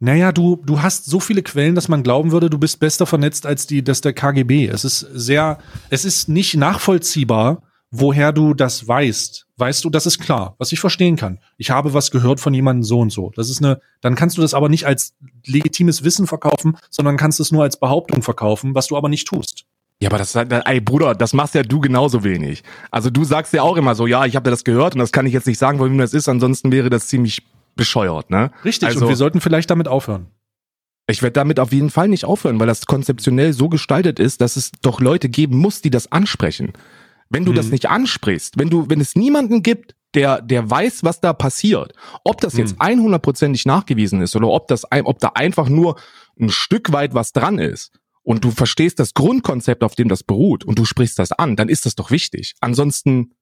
Naja, du, du hast so viele Quellen, dass man glauben würde, du bist besser vernetzt als die, das der KGB. Es ist sehr, es ist nicht nachvollziehbar, woher du das weißt. Weißt du, das ist klar, was ich verstehen kann. Ich habe was gehört von jemandem so und so. Das ist eine, dann kannst du das aber nicht als legitimes Wissen verkaufen, sondern kannst es nur als Behauptung verkaufen, was du aber nicht tust. Ja, aber das, ey Bruder, das machst ja du genauso wenig. Also du sagst ja auch immer so, ja, ich habe das gehört und das kann ich jetzt nicht sagen, warum das ist, ansonsten wäre das ziemlich bescheuert, ne? Richtig, also, und wir sollten vielleicht damit aufhören. Ich werde damit auf jeden Fall nicht aufhören, weil das konzeptionell so gestaltet ist, dass es doch Leute geben muss, die das ansprechen. Wenn du hm. das nicht ansprichst, wenn du, wenn es niemanden gibt, der, der weiß, was da passiert, ob das jetzt 100%ig hm. nachgewiesen ist oder ob das, ob da einfach nur ein Stück weit was dran ist und du verstehst das Grundkonzept, auf dem das beruht und du sprichst das an, dann ist das doch wichtig. Ansonsten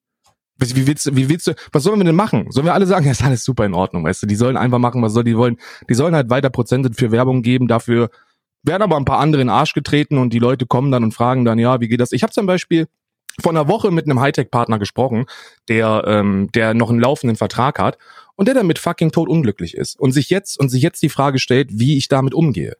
wie willst du, wie willst du, was sollen wir denn machen? Sollen wir alle sagen, ja, ist alles super in Ordnung, weißt du? Die sollen einfach machen, was soll die wollen. Die sollen halt weiter Prozente für Werbung geben, dafür werden aber ein paar andere in den Arsch getreten und die Leute kommen dann und fragen dann, ja, wie geht das? Ich habe zum Beispiel vor einer Woche mit einem Hightech-Partner gesprochen, der, ähm, der noch einen laufenden Vertrag hat und der damit fucking tot unglücklich ist und sich jetzt und sich jetzt die Frage stellt, wie ich damit umgehe.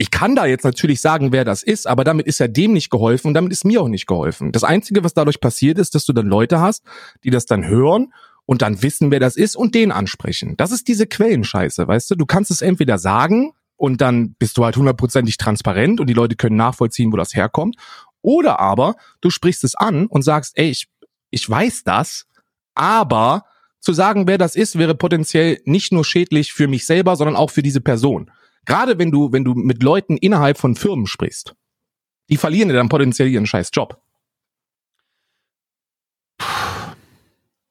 Ich kann da jetzt natürlich sagen, wer das ist, aber damit ist ja dem nicht geholfen und damit ist mir auch nicht geholfen. Das Einzige, was dadurch passiert ist, dass du dann Leute hast, die das dann hören und dann wissen, wer das ist und den ansprechen. Das ist diese Quellenscheiße, weißt du? Du kannst es entweder sagen und dann bist du halt hundertprozentig transparent und die Leute können nachvollziehen, wo das herkommt. Oder aber du sprichst es an und sagst, ey, ich, ich weiß das, aber zu sagen, wer das ist, wäre potenziell nicht nur schädlich für mich selber, sondern auch für diese Person. Gerade wenn du, wenn du mit Leuten innerhalb von Firmen sprichst, die verlieren dir dann potenziell ihren scheiß Job.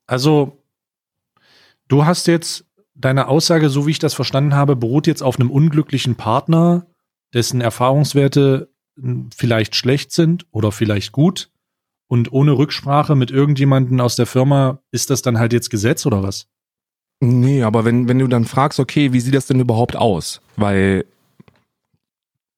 Also, du hast jetzt deine Aussage, so wie ich das verstanden habe, beruht jetzt auf einem unglücklichen Partner, dessen Erfahrungswerte hm, vielleicht schlecht sind oder vielleicht gut. Und ohne Rücksprache mit irgendjemanden aus der Firma ist das dann halt jetzt Gesetz oder was? Nee, aber wenn, wenn du dann fragst, okay, wie sieht das denn überhaupt aus? Weil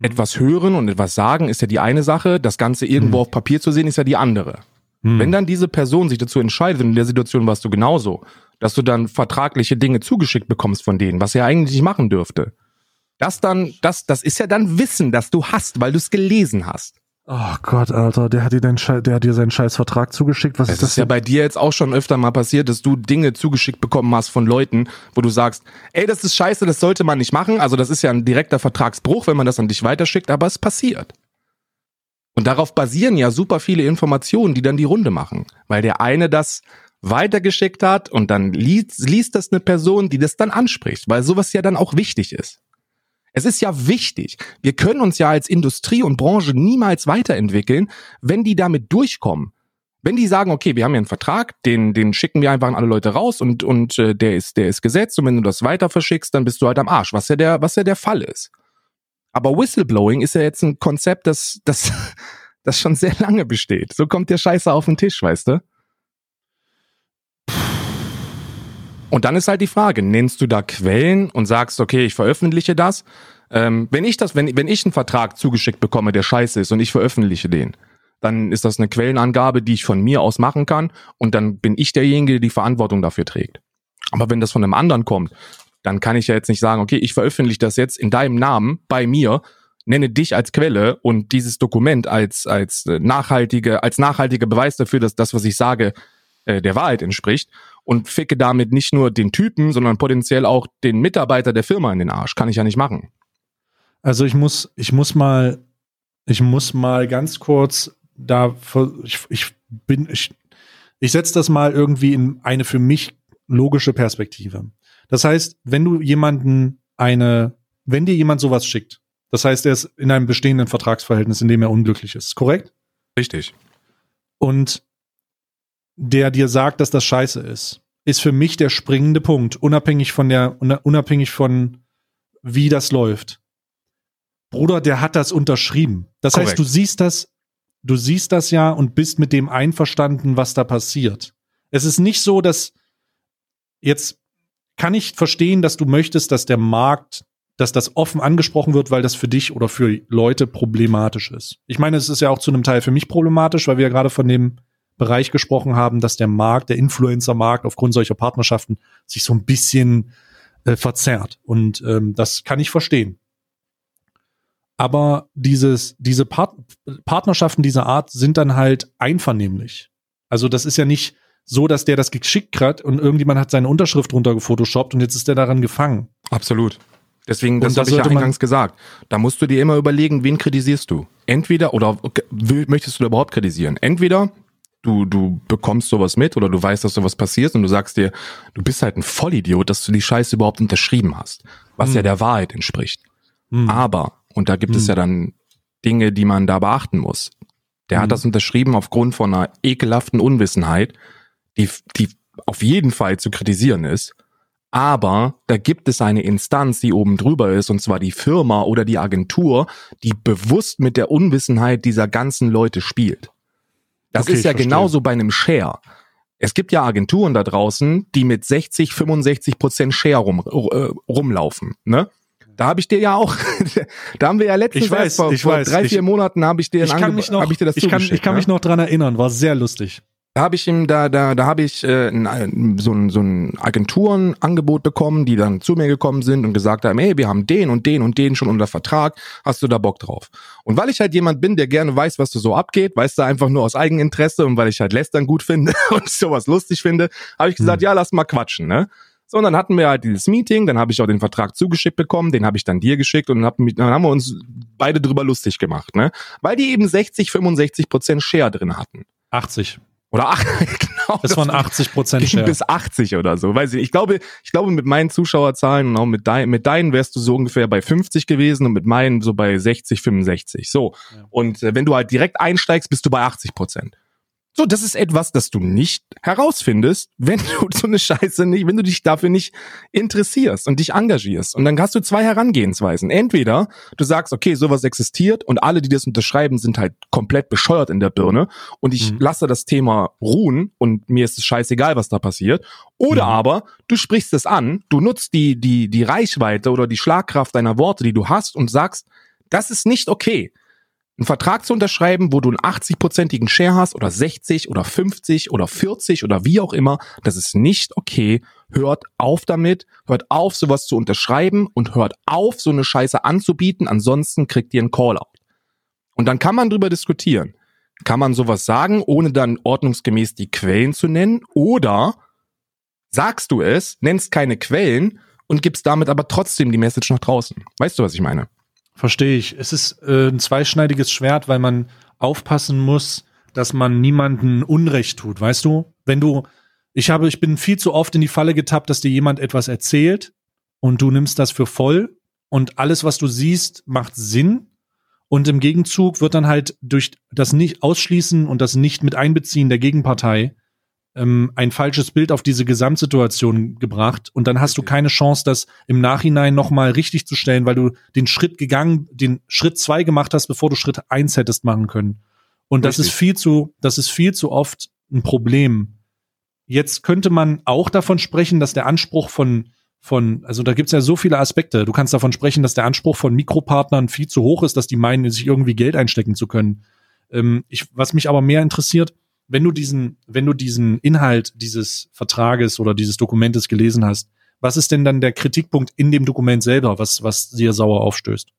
etwas hören und etwas sagen ist ja die eine Sache, das Ganze irgendwo hm. auf Papier zu sehen ist ja die andere. Hm. Wenn dann diese Person sich dazu entscheidet, und in der Situation warst du genauso, dass du dann vertragliche Dinge zugeschickt bekommst von denen, was er eigentlich nicht machen dürfte. Das dann, das, das ist ja dann Wissen, das du hast, weil du es gelesen hast. Oh Gott, Alter, der hat dir den Schei der hat dir seinen scheiß Vertrag zugeschickt. Was es ist das? ist ja bei dir jetzt auch schon öfter mal passiert, dass du Dinge zugeschickt bekommen hast von Leuten, wo du sagst, ey, das ist scheiße, das sollte man nicht machen. Also das ist ja ein direkter Vertragsbruch, wenn man das an dich weiterschickt, aber es passiert. Und darauf basieren ja super viele Informationen, die dann die Runde machen. Weil der eine das weitergeschickt hat und dann liest, liest das eine Person, die das dann anspricht, weil sowas ja dann auch wichtig ist. Es ist ja wichtig. Wir können uns ja als Industrie und Branche niemals weiterentwickeln, wenn die damit durchkommen. Wenn die sagen, okay, wir haben ja einen Vertrag, den, den schicken wir einfach an alle Leute raus und, und äh, der ist, der ist gesetzt und wenn du das weiter verschickst, dann bist du halt am Arsch, was ja der, was ja der Fall ist. Aber Whistleblowing ist ja jetzt ein Konzept, das, das, das schon sehr lange besteht. So kommt der Scheiße auf den Tisch, weißt du? Und dann ist halt die Frage, nennst du da Quellen und sagst, okay, ich veröffentliche das? Ähm, wenn ich das, wenn, wenn ich einen Vertrag zugeschickt bekomme, der scheiße ist und ich veröffentliche den, dann ist das eine Quellenangabe, die ich von mir aus machen kann und dann bin ich derjenige, der die Verantwortung dafür trägt. Aber wenn das von einem anderen kommt, dann kann ich ja jetzt nicht sagen, okay, ich veröffentliche das jetzt in deinem Namen bei mir, nenne dich als Quelle und dieses Dokument als als äh, nachhaltige als nachhaltiger Beweis dafür, dass das, was ich sage, äh, der Wahrheit entspricht und ficke damit nicht nur den Typen, sondern potenziell auch den Mitarbeiter der Firma in den Arsch. Kann ich ja nicht machen. Also ich muss, ich muss mal, ich muss mal ganz kurz da, ich, ich bin, ich, ich setze das mal irgendwie in eine für mich logische Perspektive. Das heißt, wenn du jemanden eine, wenn dir jemand sowas schickt, das heißt, er ist in einem bestehenden Vertragsverhältnis, in dem er unglücklich ist, korrekt? Richtig. Und der dir sagt, dass das scheiße ist, ist für mich der springende Punkt, unabhängig von der, unabhängig von wie das läuft. Bruder, der hat das unterschrieben. Das Korrekt. heißt, du siehst das, du siehst das ja und bist mit dem einverstanden, was da passiert. Es ist nicht so, dass jetzt kann ich verstehen, dass du möchtest, dass der Markt, dass das offen angesprochen wird, weil das für dich oder für Leute problematisch ist. Ich meine, es ist ja auch zu einem Teil für mich problematisch, weil wir ja gerade von dem Bereich gesprochen haben, dass der Markt, der Influencer-Markt aufgrund solcher Partnerschaften sich so ein bisschen äh, verzerrt. Und ähm, das kann ich verstehen. Aber dieses, diese Part Partnerschaften dieser Art sind dann halt einvernehmlich. Also das ist ja nicht so, dass der das geschickt hat und irgendjemand hat seine Unterschrift runter gefotoshoppt und jetzt ist der daran gefangen. Absolut. Deswegen, das, das habe ich ja eingangs gesagt. Da musst du dir immer überlegen, wen kritisierst du. Entweder, oder möchtest du überhaupt kritisieren? Entweder du, du bekommst sowas mit oder du weißt, dass sowas passiert und du sagst dir, du bist halt ein Vollidiot, dass du die Scheiße überhaupt unterschrieben hast, was hm. ja der Wahrheit entspricht. Hm. Aber, und da gibt hm. es ja dann Dinge, die man da beachten muss. Der hat hm. das unterschrieben aufgrund von einer ekelhaften Unwissenheit, die, die auf jeden Fall zu kritisieren ist. Aber da gibt es eine Instanz, die oben drüber ist, und zwar die Firma oder die Agentur, die bewusst mit der Unwissenheit dieser ganzen Leute spielt. Das okay, ist ja genauso bei einem Share. Es gibt ja Agenturen da draußen, die mit 60, 65 Prozent Share rum, äh, rumlaufen. Ne? Da habe ich dir ja auch, da haben wir ja letztens ich weiß, vor, ich vor weiß, drei, vier ich, Monaten habe ich dir ich kann mich noch, hab ich dir das ich kann, ich kann ne? mich noch dran erinnern, war sehr lustig. Da habe ich ihm, da, da, da habe ich äh, ein, so ein, so ein Agenturenangebot bekommen, die dann zu mir gekommen sind und gesagt haben, hey, wir haben den und den und den schon unter Vertrag, hast du da Bock drauf? Und weil ich halt jemand bin, der gerne weiß, was du so abgeht, weißt du einfach nur aus Eigeninteresse und weil ich halt Lästern gut finde und sowas lustig finde, habe ich gesagt, hm. ja, lass mal quatschen, ne? So, und dann hatten wir halt dieses Meeting, dann habe ich auch den Vertrag zugeschickt bekommen, den habe ich dann dir geschickt und hab, dann haben wir uns beide drüber lustig gemacht, ne? Weil die eben 60, 65 Prozent Share drin hatten. 80. Oder ach, genau. Das waren 80 Prozent Share. Bis 80 oder so. Weiß ich, ich glaube, ich glaube, mit meinen Zuschauerzahlen und auch mit, dein, mit deinen wärst du so ungefähr bei 50 gewesen und mit meinen so bei 60, 65. So. Ja. Und äh, wenn du halt direkt einsteigst, bist du bei 80 Prozent. So, das ist etwas, das du nicht herausfindest, wenn du so eine Scheiße nicht, wenn du dich dafür nicht interessierst und dich engagierst. Und dann hast du zwei Herangehensweisen. Entweder du sagst, okay, sowas existiert und alle, die das unterschreiben, sind halt komplett bescheuert in der Birne und ich mhm. lasse das Thema ruhen und mir ist es scheißegal, was da passiert. Oder mhm. aber du sprichst es an, du nutzt die, die, die Reichweite oder die Schlagkraft deiner Worte, die du hast und sagst, das ist nicht okay einen Vertrag zu unterschreiben, wo du einen 80-prozentigen Share hast oder 60 oder 50 oder 40 oder wie auch immer, das ist nicht okay. Hört auf damit, hört auf, sowas zu unterschreiben und hört auf, so eine Scheiße anzubieten, ansonsten kriegt ihr einen Callout. Und dann kann man drüber diskutieren. Kann man sowas sagen, ohne dann ordnungsgemäß die Quellen zu nennen? Oder sagst du es, nennst keine Quellen und gibst damit aber trotzdem die Message nach draußen? Weißt du, was ich meine? Verstehe ich. Es ist äh, ein zweischneidiges Schwert, weil man aufpassen muss, dass man niemanden Unrecht tut, weißt du? Wenn du, ich habe, ich bin viel zu oft in die Falle getappt, dass dir jemand etwas erzählt und du nimmst das für voll und alles, was du siehst, macht Sinn. Und im Gegenzug wird dann halt durch das nicht ausschließen und das nicht mit einbeziehen der Gegenpartei ähm, ein falsches Bild auf diese Gesamtsituation gebracht und dann hast du keine Chance, das im Nachhinein nochmal richtig zu stellen, weil du den Schritt gegangen, den Schritt zwei gemacht hast, bevor du Schritt eins hättest machen können. Und das ist viel zu, das ist viel zu oft ein Problem. Jetzt könnte man auch davon sprechen, dass der Anspruch von von, also da gibt's ja so viele Aspekte. Du kannst davon sprechen, dass der Anspruch von Mikropartnern viel zu hoch ist, dass die meinen, sich irgendwie Geld einstecken zu können. Ähm, ich, was mich aber mehr interessiert, wenn du diesen, wenn du diesen Inhalt dieses Vertrages oder dieses Dokumentes gelesen hast, was ist denn dann der Kritikpunkt in dem Dokument selber, was, was dir sauer aufstößt?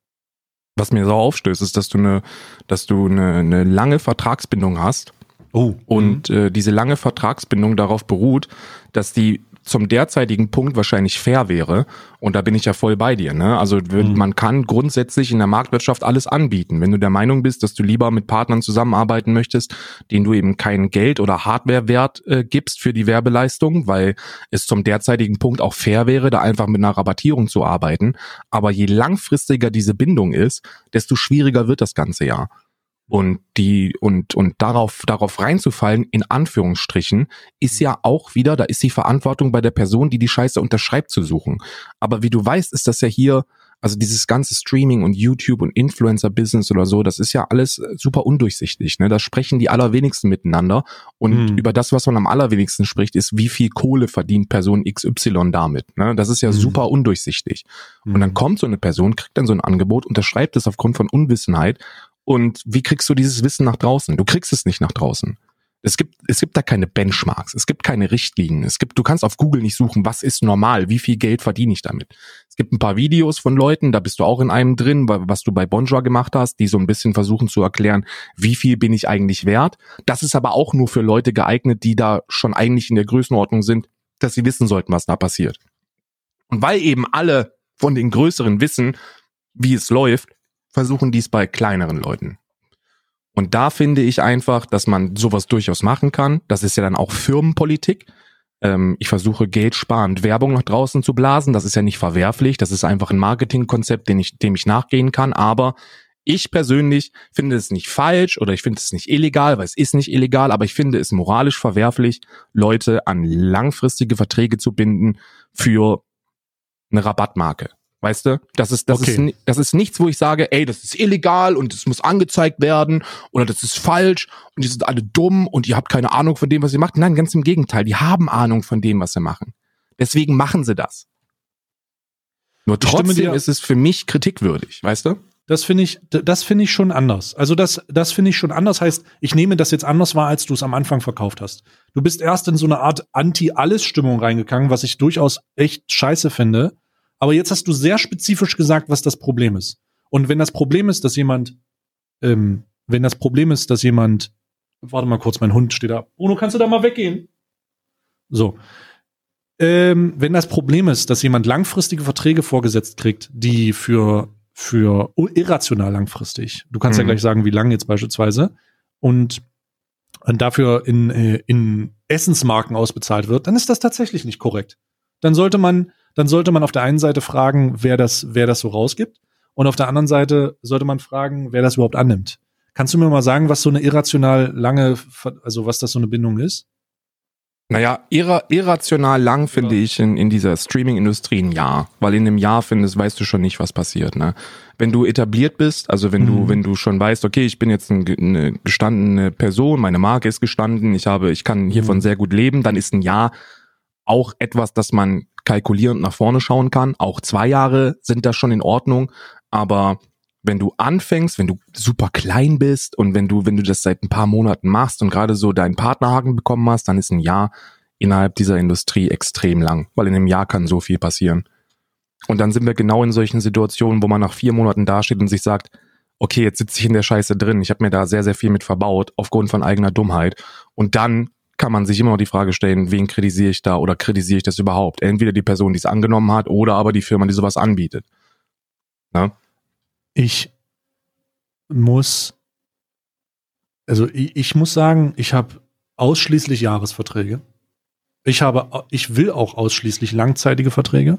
Was mir sauer aufstößt, ist, dass du eine, dass du eine, eine lange Vertragsbindung hast. Oh. Und mhm. äh, diese lange Vertragsbindung darauf beruht, dass die zum derzeitigen Punkt wahrscheinlich fair wäre. Und da bin ich ja voll bei dir. Ne? Also mhm. man kann grundsätzlich in der Marktwirtschaft alles anbieten. Wenn du der Meinung bist, dass du lieber mit Partnern zusammenarbeiten möchtest, denen du eben kein Geld oder Hardwarewert äh, gibst für die Werbeleistung, weil es zum derzeitigen Punkt auch fair wäre, da einfach mit einer Rabattierung zu arbeiten. Aber je langfristiger diese Bindung ist, desto schwieriger wird das ganze Jahr und die und und darauf darauf reinzufallen in Anführungsstrichen ist ja auch wieder da ist die Verantwortung bei der Person die die Scheiße unterschreibt zu suchen aber wie du weißt ist das ja hier also dieses ganze Streaming und YouTube und Influencer Business oder so das ist ja alles super undurchsichtig ne da sprechen die allerwenigsten miteinander und mhm. über das was man am allerwenigsten spricht ist wie viel Kohle verdient Person XY damit ne das ist ja mhm. super undurchsichtig mhm. und dann mhm. kommt so eine Person kriegt dann so ein Angebot unterschreibt es aufgrund von Unwissenheit und wie kriegst du dieses Wissen nach draußen? Du kriegst es nicht nach draußen. Es gibt, es gibt da keine Benchmarks, es gibt keine Richtlinien. Es gibt, du kannst auf Google nicht suchen, was ist normal, wie viel Geld verdiene ich damit. Es gibt ein paar Videos von Leuten, da bist du auch in einem drin, was du bei Bonjour gemacht hast, die so ein bisschen versuchen zu erklären, wie viel bin ich eigentlich wert. Das ist aber auch nur für Leute geeignet, die da schon eigentlich in der Größenordnung sind, dass sie wissen sollten, was da passiert. Und weil eben alle von den Größeren wissen, wie es läuft, versuchen dies bei kleineren Leuten. Und da finde ich einfach, dass man sowas durchaus machen kann. Das ist ja dann auch Firmenpolitik. Ähm, ich versuche Geld sparend Werbung nach draußen zu blasen. Das ist ja nicht verwerflich. Das ist einfach ein Marketingkonzept, den ich, dem ich nachgehen kann. Aber ich persönlich finde es nicht falsch oder ich finde es nicht illegal, weil es ist nicht illegal, aber ich finde es moralisch verwerflich, Leute an langfristige Verträge zu binden für eine Rabattmarke. Weißt du? Das ist, das okay. ist, das ist nichts, wo ich sage, ey, das ist illegal und es muss angezeigt werden oder das ist falsch und die sind alle dumm und ihr habt keine Ahnung von dem, was ihr macht. Nein, ganz im Gegenteil. Die haben Ahnung von dem, was sie machen. Deswegen machen sie das. Nur trotzdem ist es für mich kritikwürdig, weißt du? Das finde ich, das finde ich schon anders. Also das, das finde ich schon anders. Heißt, ich nehme das jetzt anders wahr, als du es am Anfang verkauft hast. Du bist erst in so eine Art Anti-Alles-Stimmung reingegangen, was ich durchaus echt scheiße finde aber jetzt hast du sehr spezifisch gesagt, was das Problem ist. Und wenn das Problem ist, dass jemand, ähm, wenn das Problem ist, dass jemand, warte mal kurz, mein Hund steht da. Bruno, kannst du da mal weggehen? So. Ähm, wenn das Problem ist, dass jemand langfristige Verträge vorgesetzt kriegt, die für, für irrational langfristig, du kannst mhm. ja gleich sagen, wie lang jetzt beispielsweise, und dafür in, äh, in Essensmarken ausbezahlt wird, dann ist das tatsächlich nicht korrekt. Dann sollte man dann sollte man auf der einen Seite fragen, wer das, wer das so rausgibt. Und auf der anderen Seite sollte man fragen, wer das überhaupt annimmt. Kannst du mir mal sagen, was so eine irrational lange, also was das so eine Bindung ist? Naja, irra irrational lang finde ja. ich in, in dieser Streaming-Industrie ein Jahr, weil in einem Jahr findest, weißt du schon nicht, was passiert. Ne? Wenn du etabliert bist, also wenn mhm. du, wenn du schon weißt, okay, ich bin jetzt ein, eine gestandene Person, meine Marke ist gestanden, ich habe, ich kann hiervon mhm. sehr gut leben, dann ist ein Jahr auch etwas, das man kalkulierend nach vorne schauen kann. Auch zwei Jahre sind da schon in Ordnung, aber wenn du anfängst, wenn du super klein bist und wenn du, wenn du das seit ein paar Monaten machst und gerade so deinen Partnerhaken bekommen hast, dann ist ein Jahr innerhalb dieser Industrie extrem lang, weil in einem Jahr kann so viel passieren. Und dann sind wir genau in solchen Situationen, wo man nach vier Monaten dasteht und sich sagt, okay, jetzt sitze ich in der Scheiße drin, ich habe mir da sehr, sehr viel mit verbaut, aufgrund von eigener Dummheit. Und dann kann man sich immer noch die Frage stellen, wen kritisiere ich da oder kritisiere ich das überhaupt? Entweder die Person, die es angenommen hat, oder aber die Firma, die sowas anbietet. Na? Ich muss, also ich, ich muss sagen, ich habe ausschließlich Jahresverträge. Ich habe, ich will auch ausschließlich langzeitige Verträge.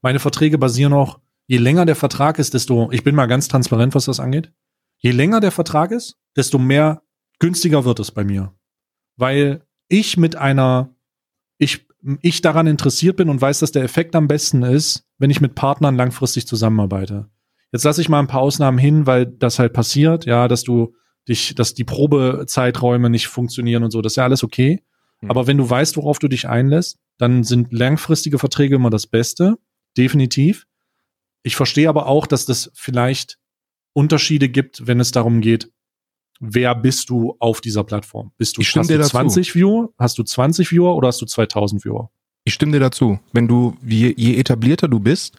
Meine Verträge basieren auch, je länger der Vertrag ist, desto, ich bin mal ganz transparent, was das angeht. Je länger der Vertrag ist, desto mehr günstiger wird es bei mir. Weil ich mit einer, ich, ich daran interessiert bin und weiß, dass der Effekt am besten ist, wenn ich mit Partnern langfristig zusammenarbeite. Jetzt lasse ich mal ein paar Ausnahmen hin, weil das halt passiert, ja, dass du dich, dass die Probezeiträume nicht funktionieren und so, das ist ja alles okay. Mhm. Aber wenn du weißt, worauf du dich einlässt, dann sind langfristige Verträge immer das Beste, definitiv. Ich verstehe aber auch, dass das vielleicht Unterschiede gibt, wenn es darum geht, wer bist du auf dieser Plattform? Bist du, ich hast du 20 Viewer? Hast du 20 Viewer oder hast du 2000 Viewer? Ich stimme dir dazu. Wenn du, je, je etablierter du bist,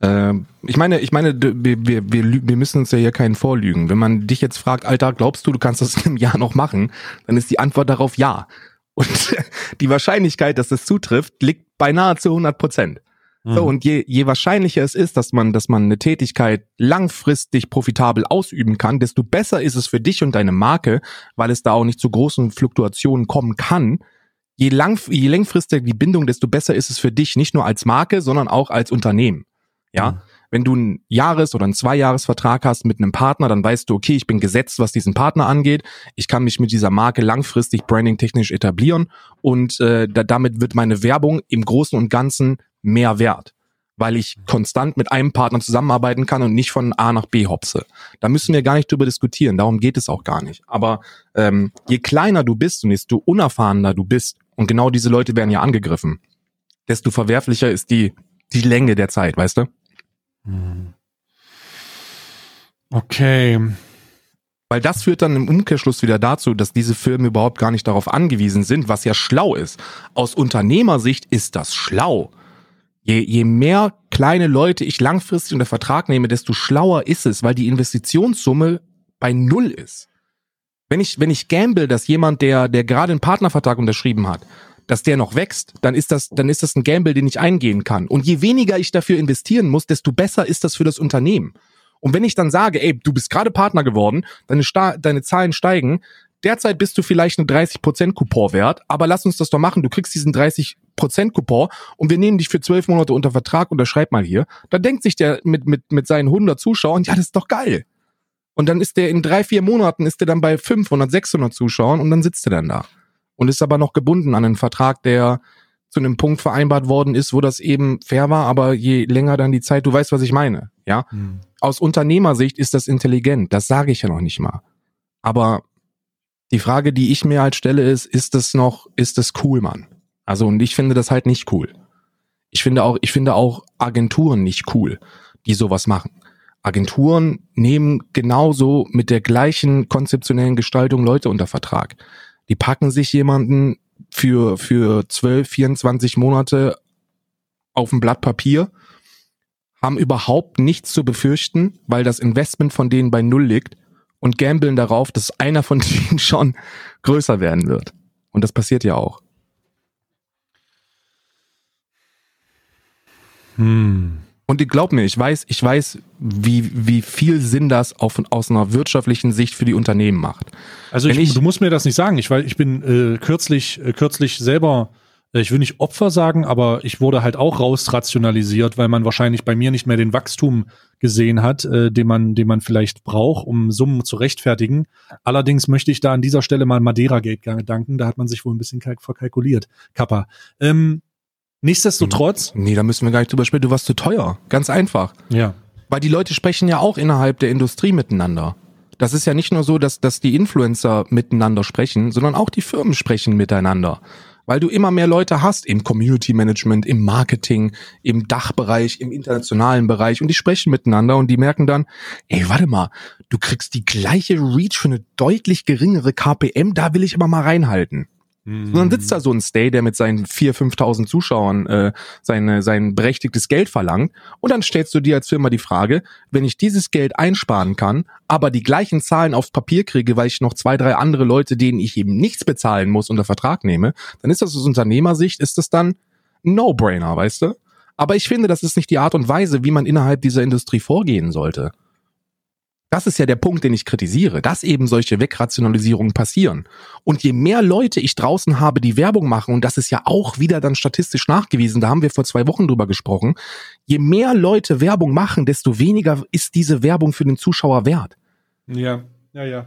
äh, ich meine, ich meine, wir, wir, wir, wir müssen uns ja hier keinen vorlügen. Wenn man dich jetzt fragt, Alter, glaubst du, du kannst das in einem Jahr noch machen? Dann ist die Antwort darauf ja. Und die Wahrscheinlichkeit, dass das zutrifft, liegt beinahe zu 100 Prozent. So, mhm. und je, je wahrscheinlicher es ist, dass man, dass man eine Tätigkeit langfristig profitabel ausüben kann, desto besser ist es für dich und deine Marke, weil es da auch nicht zu großen Fluktuationen kommen kann. Je, lang, je längfristiger die Bindung, desto besser ist es für dich, nicht nur als Marke, sondern auch als Unternehmen. Ja. Mhm. Wenn du einen Jahres- oder einen Zweijahresvertrag hast mit einem Partner, dann weißt du, okay, ich bin gesetzt, was diesen Partner angeht. Ich kann mich mit dieser Marke langfristig branding-technisch etablieren und äh, da, damit wird meine Werbung im Großen und Ganzen mehr wert, weil ich konstant mit einem Partner zusammenarbeiten kann und nicht von A nach B hopse. Da müssen wir gar nicht drüber diskutieren, darum geht es auch gar nicht. Aber ähm, je kleiner du bist und desto unerfahrener du bist, und genau diese Leute werden ja angegriffen, desto verwerflicher ist die, die Länge der Zeit, weißt du? Hm. Okay. Weil das führt dann im Umkehrschluss wieder dazu, dass diese Firmen überhaupt gar nicht darauf angewiesen sind, was ja schlau ist. Aus Unternehmersicht ist das schlau. Je, je mehr kleine Leute ich langfristig unter Vertrag nehme, desto schlauer ist es, weil die Investitionssumme bei Null ist. Wenn ich, wenn ich gamble, dass jemand, der, der gerade einen Partnervertrag unterschrieben hat, dass der noch wächst, dann ist das, dann ist das ein Gamble, den ich eingehen kann. Und je weniger ich dafür investieren muss, desto besser ist das für das Unternehmen. Und wenn ich dann sage, ey, du bist gerade Partner geworden, deine, Sta deine Zahlen steigen, derzeit bist du vielleicht ein 30% Coupon wert, aber lass uns das doch machen. Du kriegst diesen 30% Coupon und wir nehmen dich für zwölf Monate unter Vertrag, unterschreib mal hier. Da denkt sich der mit, mit, mit seinen 100 Zuschauern, ja, das ist doch geil. Und dann ist der in drei, vier Monaten ist der dann bei 500, 600 Zuschauern und dann sitzt er dann da. Und ist aber noch gebunden an einen Vertrag, der zu einem Punkt vereinbart worden ist, wo das eben fair war, aber je länger dann die Zeit, du weißt, was ich meine, ja? Hm. Aus Unternehmersicht ist das intelligent, das sage ich ja noch nicht mal. Aber die Frage, die ich mir halt stelle, ist, ist das noch, ist das cool, Mann? Also, und ich finde das halt nicht cool. Ich finde auch, ich finde auch Agenturen nicht cool, die sowas machen. Agenturen nehmen genauso mit der gleichen konzeptionellen Gestaltung Leute unter Vertrag. Die packen sich jemanden für, für 12, 24 Monate auf ein Blatt Papier, haben überhaupt nichts zu befürchten, weil das Investment von denen bei Null liegt und gambeln darauf, dass einer von denen schon größer werden wird. Und das passiert ja auch. Hm. Und glaub mir, ich weiß, ich weiß, wie, wie viel Sinn das auf, aus einer wirtschaftlichen Sicht für die Unternehmen macht. Also ich, ich, du musst mir das nicht sagen. Ich, weil ich bin äh, kürzlich, äh, kürzlich selber ich will nicht Opfer sagen, aber ich wurde halt auch rausrationalisiert, weil man wahrscheinlich bei mir nicht mehr den Wachstum gesehen hat, äh, den man, den man vielleicht braucht, um Summen zu rechtfertigen. Allerdings möchte ich da an dieser Stelle mal Madeira Gate danken. Da hat man sich wohl ein bisschen verkalkuliert. Kappa. Ähm, nichtsdestotrotz. Nee, da müssen wir gar nicht drüber sprechen. Du warst zu teuer. Ganz einfach. Ja. Weil die Leute sprechen ja auch innerhalb der Industrie miteinander. Das ist ja nicht nur so, dass, dass die Influencer miteinander sprechen, sondern auch die Firmen sprechen miteinander weil du immer mehr Leute hast im Community Management, im Marketing, im Dachbereich, im internationalen Bereich und die sprechen miteinander und die merken dann, ey, warte mal, du kriegst die gleiche Reach für eine deutlich geringere KPM, da will ich aber mal reinhalten. Und dann sitzt da so ein Stay, der mit seinen 4.000, 5.000 Zuschauern äh, seine, sein berechtigtes Geld verlangt. Und dann stellst du dir als Firma die Frage, wenn ich dieses Geld einsparen kann, aber die gleichen Zahlen aufs Papier kriege, weil ich noch zwei, drei andere Leute, denen ich eben nichts bezahlen muss, unter Vertrag nehme, dann ist das aus Unternehmersicht, ist das dann No-Brainer, weißt du? Aber ich finde, das ist nicht die Art und Weise, wie man innerhalb dieser Industrie vorgehen sollte. Das ist ja der Punkt, den ich kritisiere, dass eben solche Wegrationalisierungen passieren. Und je mehr Leute ich draußen habe, die Werbung machen, und das ist ja auch wieder dann statistisch nachgewiesen, da haben wir vor zwei Wochen drüber gesprochen, je mehr Leute Werbung machen, desto weniger ist diese Werbung für den Zuschauer wert. Ja, ja, ja.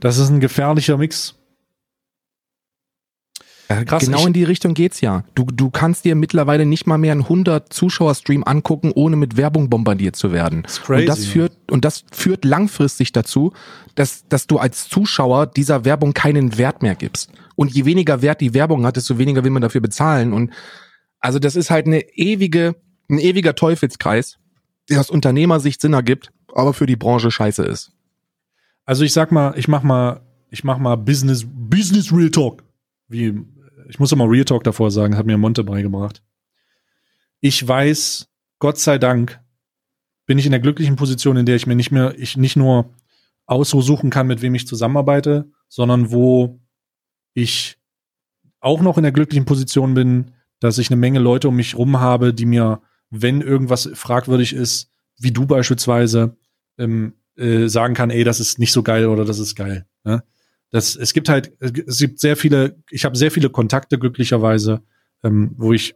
Das ist ein gefährlicher Mix. Ja, Krass, genau in die Richtung geht's ja. Du, du kannst dir mittlerweile nicht mal mehr einen 100 Zuschauer-Stream angucken, ohne mit Werbung bombardiert zu werden. Das crazy, und das führt, und das führt langfristig dazu, dass, dass du als Zuschauer dieser Werbung keinen Wert mehr gibst. Und je weniger Wert die Werbung hat, desto weniger will man dafür bezahlen. Und also das ist halt eine ewige, ein ewiger Teufelskreis, der aus Unternehmersicht Sinn ergibt, aber für die Branche scheiße ist. Also ich sag mal, ich mach mal, ich mach mal Business, Business Real Talk, wie ich muss immer Real Talk davor sagen, hat mir Monte beigebracht. Ich weiß, Gott sei Dank, bin ich in der glücklichen Position, in der ich mir nicht mehr, ich nicht nur aussuchen kann, mit wem ich zusammenarbeite, sondern wo ich auch noch in der glücklichen Position bin, dass ich eine Menge Leute um mich rum habe, die mir, wenn irgendwas fragwürdig ist, wie du beispielsweise, ähm, äh, sagen kann, ey, das ist nicht so geil oder das ist geil. Ne? Das, es gibt halt, es gibt sehr viele, ich habe sehr viele Kontakte glücklicherweise, ähm, wo ich,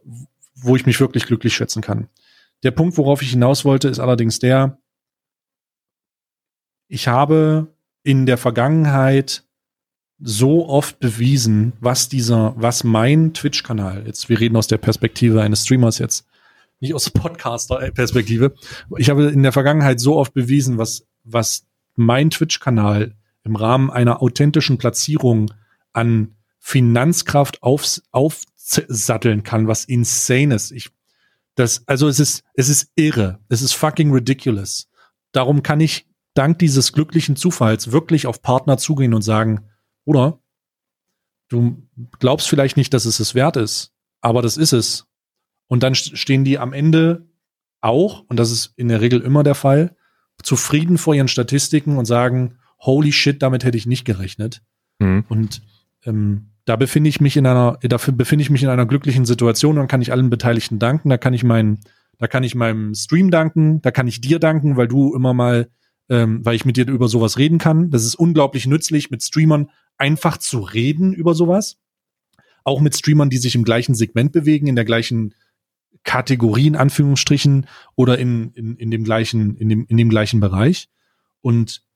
wo ich mich wirklich glücklich schätzen kann. Der Punkt, worauf ich hinaus wollte, ist allerdings der, ich habe in der Vergangenheit so oft bewiesen, was dieser, was mein Twitch-Kanal, jetzt, wir reden aus der Perspektive eines Streamers jetzt, nicht aus Podcaster-Perspektive. Ich habe in der Vergangenheit so oft bewiesen, was, was mein Twitch-Kanal im Rahmen einer authentischen Platzierung an Finanzkraft aufs, aufsatteln kann, was insane ist. Ich, das, also es ist, es ist irre. Es ist fucking ridiculous. Darum kann ich dank dieses glücklichen Zufalls wirklich auf Partner zugehen und sagen, oder du glaubst vielleicht nicht, dass es es wert ist, aber das ist es. Und dann stehen die am Ende auch, und das ist in der Regel immer der Fall, zufrieden vor ihren Statistiken und sagen, holy shit, damit hätte ich nicht gerechnet. Mhm. Und ähm, da befinde ich mich in einer, dafür befinde ich mich in einer glücklichen Situation, dann kann ich allen Beteiligten danken, da kann ich meinen, da kann ich meinem Stream danken, da kann ich dir danken, weil du immer mal, ähm, weil ich mit dir über sowas reden kann. Das ist unglaublich nützlich, mit Streamern einfach zu reden über sowas. Auch mit Streamern, die sich im gleichen Segment bewegen, in der gleichen Kategorie in Anführungsstrichen oder in, in, in dem gleichen, in dem, in dem gleichen Bereich. Und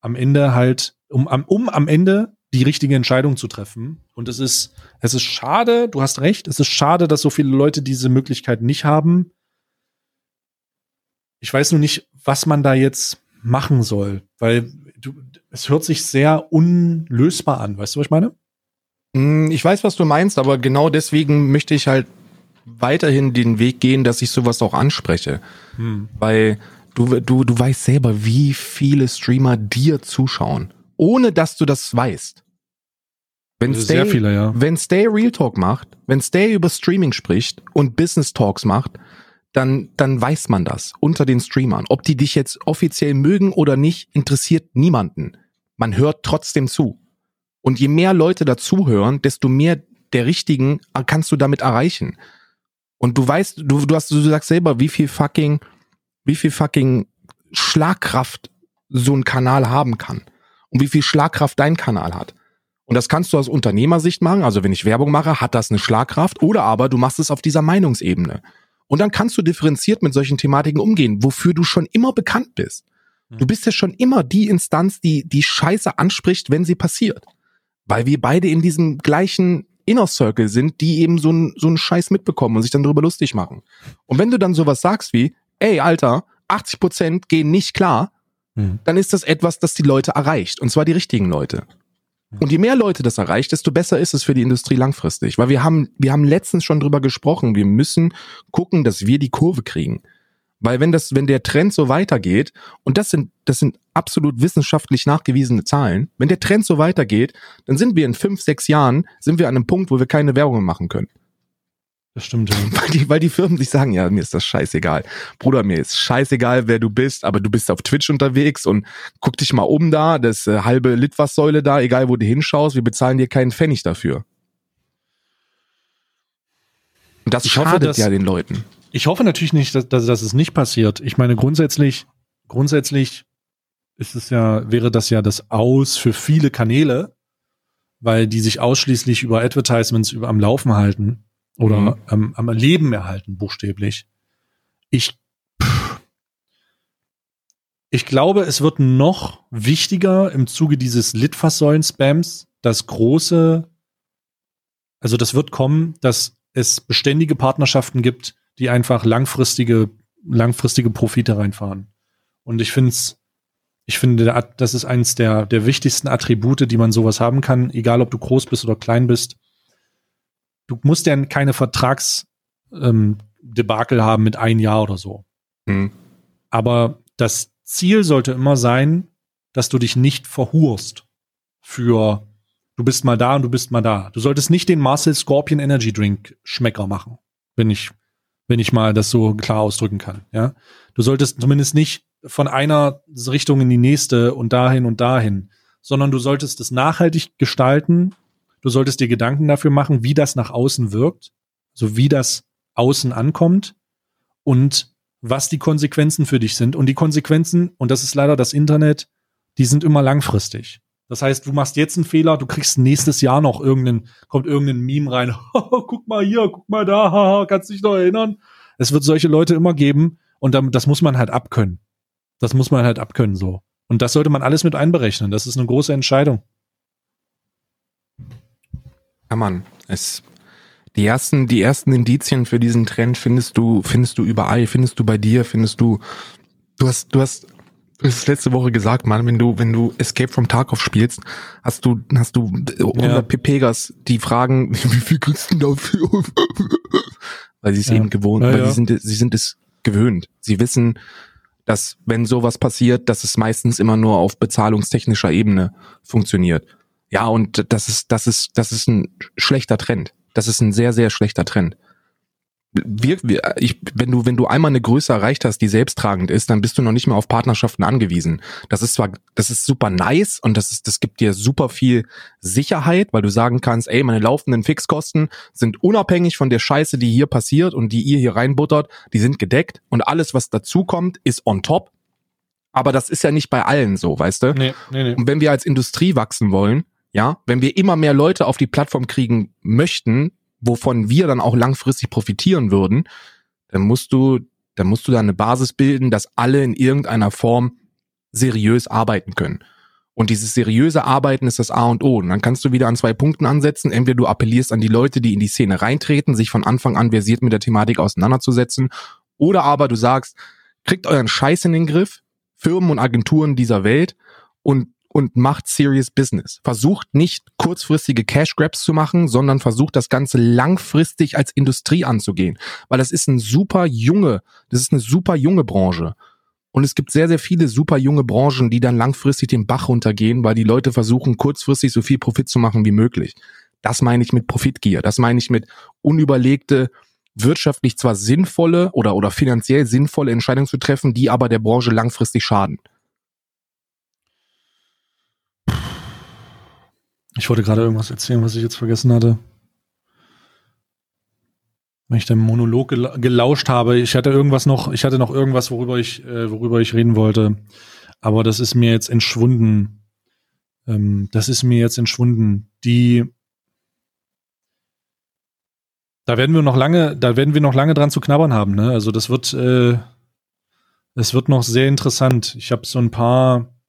am Ende halt, um, um am Ende die richtige Entscheidung zu treffen. Und es ist, es ist schade, du hast recht, es ist schade, dass so viele Leute diese Möglichkeit nicht haben. Ich weiß nur nicht, was man da jetzt machen soll, weil du, es hört sich sehr unlösbar an. Weißt du, was ich meine? Hm, ich weiß, was du meinst, aber genau deswegen möchte ich halt weiterhin den Weg gehen, dass ich sowas auch anspreche. Hm. Weil du, du, du weißt selber, wie viele Streamer dir zuschauen, ohne dass du das weißt. Wenn also Stay, sehr viele, ja. wenn Stay Real Talk macht, wenn Stay über Streaming spricht und Business Talks macht, dann, dann weiß man das unter den Streamern. Ob die dich jetzt offiziell mögen oder nicht, interessiert niemanden. Man hört trotzdem zu. Und je mehr Leute dazuhören, desto mehr der richtigen kannst du damit erreichen. Und du weißt, du, du hast, du sagst selber, wie viel fucking, wie viel fucking Schlagkraft so ein Kanal haben kann. Und wie viel Schlagkraft dein Kanal hat. Und das kannst du aus Unternehmersicht machen. Also wenn ich Werbung mache, hat das eine Schlagkraft. Oder aber du machst es auf dieser Meinungsebene. Und dann kannst du differenziert mit solchen Thematiken umgehen, wofür du schon immer bekannt bist. Du bist ja schon immer die Instanz, die die Scheiße anspricht, wenn sie passiert. Weil wir beide in diesem gleichen Inner Circle sind, die eben so einen so einen Scheiß mitbekommen und sich dann darüber lustig machen. Und wenn du dann sowas sagst wie, ey, Alter, 80 Prozent gehen nicht klar, mhm. dann ist das etwas, das die Leute erreicht. Und zwar die richtigen Leute. Und je mehr Leute das erreicht, desto besser ist es für die Industrie langfristig. Weil wir haben, wir haben letztens schon drüber gesprochen. Wir müssen gucken, dass wir die Kurve kriegen. Weil wenn das, wenn der Trend so weitergeht, und das sind, das sind absolut wissenschaftlich nachgewiesene Zahlen, wenn der Trend so weitergeht, dann sind wir in fünf, sechs Jahren, sind wir an einem Punkt, wo wir keine Werbung machen können. Das stimmt. Ja. Weil die, weil die Firmen sich sagen, ja, mir ist das scheißegal. Bruder, mir ist scheißegal, wer du bist, aber du bist auf Twitch unterwegs und guck dich mal um da, das äh, halbe Litfaßsäule da, egal wo du hinschaust, wir bezahlen dir keinen Pfennig dafür. Und das ich schadet hoffe, dass, ja den Leuten. Ich hoffe natürlich nicht, dass, dass, dass es nicht passiert. Ich meine, grundsätzlich, grundsätzlich ist es ja, wäre das ja das Aus für viele Kanäle, weil die sich ausschließlich über Advertisements über am Laufen halten oder mhm. am, am Leben erhalten, buchstäblich. Ich, ich glaube, es wird noch wichtiger im Zuge dieses Litfaßsäulen-Spams, das große, also das wird kommen, dass es beständige Partnerschaften gibt, die einfach langfristige, langfristige Profite reinfahren. Und ich finde es, ich finde, das ist eines der, der wichtigsten Attribute, die man sowas haben kann, egal ob du groß bist oder klein bist du musst ja keine Vertragsdebakel ähm, haben mit ein Jahr oder so. Mhm. Aber das Ziel sollte immer sein, dass du dich nicht verhurst für du bist mal da und du bist mal da. Du solltest nicht den Marcel Scorpion Energy Drink Schmecker machen, wenn ich, wenn ich mal das so klar ausdrücken kann. Ja, du solltest zumindest nicht von einer Richtung in die nächste und dahin und dahin, sondern du solltest es nachhaltig gestalten Du solltest dir Gedanken dafür machen, wie das nach außen wirkt, so wie das außen ankommt und was die Konsequenzen für dich sind. Und die Konsequenzen, und das ist leider das Internet, die sind immer langfristig. Das heißt, du machst jetzt einen Fehler, du kriegst nächstes Jahr noch irgendeinen, kommt irgendein Meme rein, guck mal hier, guck mal da, kannst dich noch erinnern. Es wird solche Leute immer geben und das muss man halt abkönnen. Das muss man halt abkönnen so. Und das sollte man alles mit einberechnen. Das ist eine große Entscheidung. Ja, Mann, es, die ersten, die ersten Indizien für diesen Trend findest du, findest du überall, findest du bei dir, findest du, du hast, du hast, du hast letzte Woche gesagt, Mann, wenn du, wenn du Escape from Tarkov spielst, hast du, hast du 100 ja. Pepegas, die fragen, wie viel kriegst du dafür? weil sie es ja. eben gewohnt, ja, weil sie sind, sie sind es gewöhnt. Sie wissen, dass wenn sowas passiert, dass es meistens immer nur auf bezahlungstechnischer Ebene funktioniert. Ja, und das ist, das ist, das ist ein schlechter Trend. Das ist ein sehr, sehr schlechter Trend wir, wir, ich, wenn du, wenn du einmal eine Größe erreicht hast, die selbsttragend ist, dann bist du noch nicht mehr auf Partnerschaften angewiesen. Das ist zwar, das ist super nice und das ist, das gibt dir super viel Sicherheit, weil du sagen kannst, ey, meine laufenden Fixkosten sind unabhängig von der Scheiße, die hier passiert und die ihr hier reinbuttert, die sind gedeckt und alles, was dazukommt, ist on top. Aber das ist ja nicht bei allen so, weißt du? Nee, nee, nee. Und wenn wir als Industrie wachsen wollen, ja, wenn wir immer mehr Leute auf die Plattform kriegen möchten, wovon wir dann auch langfristig profitieren würden, dann musst du, dann musst du da eine Basis bilden, dass alle in irgendeiner Form seriös arbeiten können. Und dieses seriöse Arbeiten ist das A und O. Und dann kannst du wieder an zwei Punkten ansetzen. Entweder du appellierst an die Leute, die in die Szene reintreten, sich von Anfang an versiert mit der Thematik auseinanderzusetzen. Oder aber du sagst, kriegt euren Scheiß in den Griff, Firmen und Agenturen dieser Welt und und macht Serious Business. Versucht nicht kurzfristige Cash Grabs zu machen, sondern versucht das Ganze langfristig als Industrie anzugehen. Weil das ist ein super junge, das ist eine super junge Branche. Und es gibt sehr, sehr viele super junge Branchen, die dann langfristig den Bach runtergehen, weil die Leute versuchen, kurzfristig so viel Profit zu machen wie möglich. Das meine ich mit Profitgier. Das meine ich mit unüberlegte, wirtschaftlich zwar sinnvolle oder, oder finanziell sinnvolle Entscheidungen zu treffen, die aber der Branche langfristig schaden. Ich wollte gerade irgendwas erzählen, was ich jetzt vergessen hatte. Wenn ich den Monolog gelauscht habe, ich hatte irgendwas noch, ich hatte noch irgendwas, worüber ich, äh, worüber ich reden wollte. Aber das ist mir jetzt entschwunden. Ähm, das ist mir jetzt entschwunden. Die, da werden wir noch lange, da werden wir noch lange dran zu knabbern haben. Ne? Also das wird, äh, es wird noch sehr interessant. Ich habe so ein paar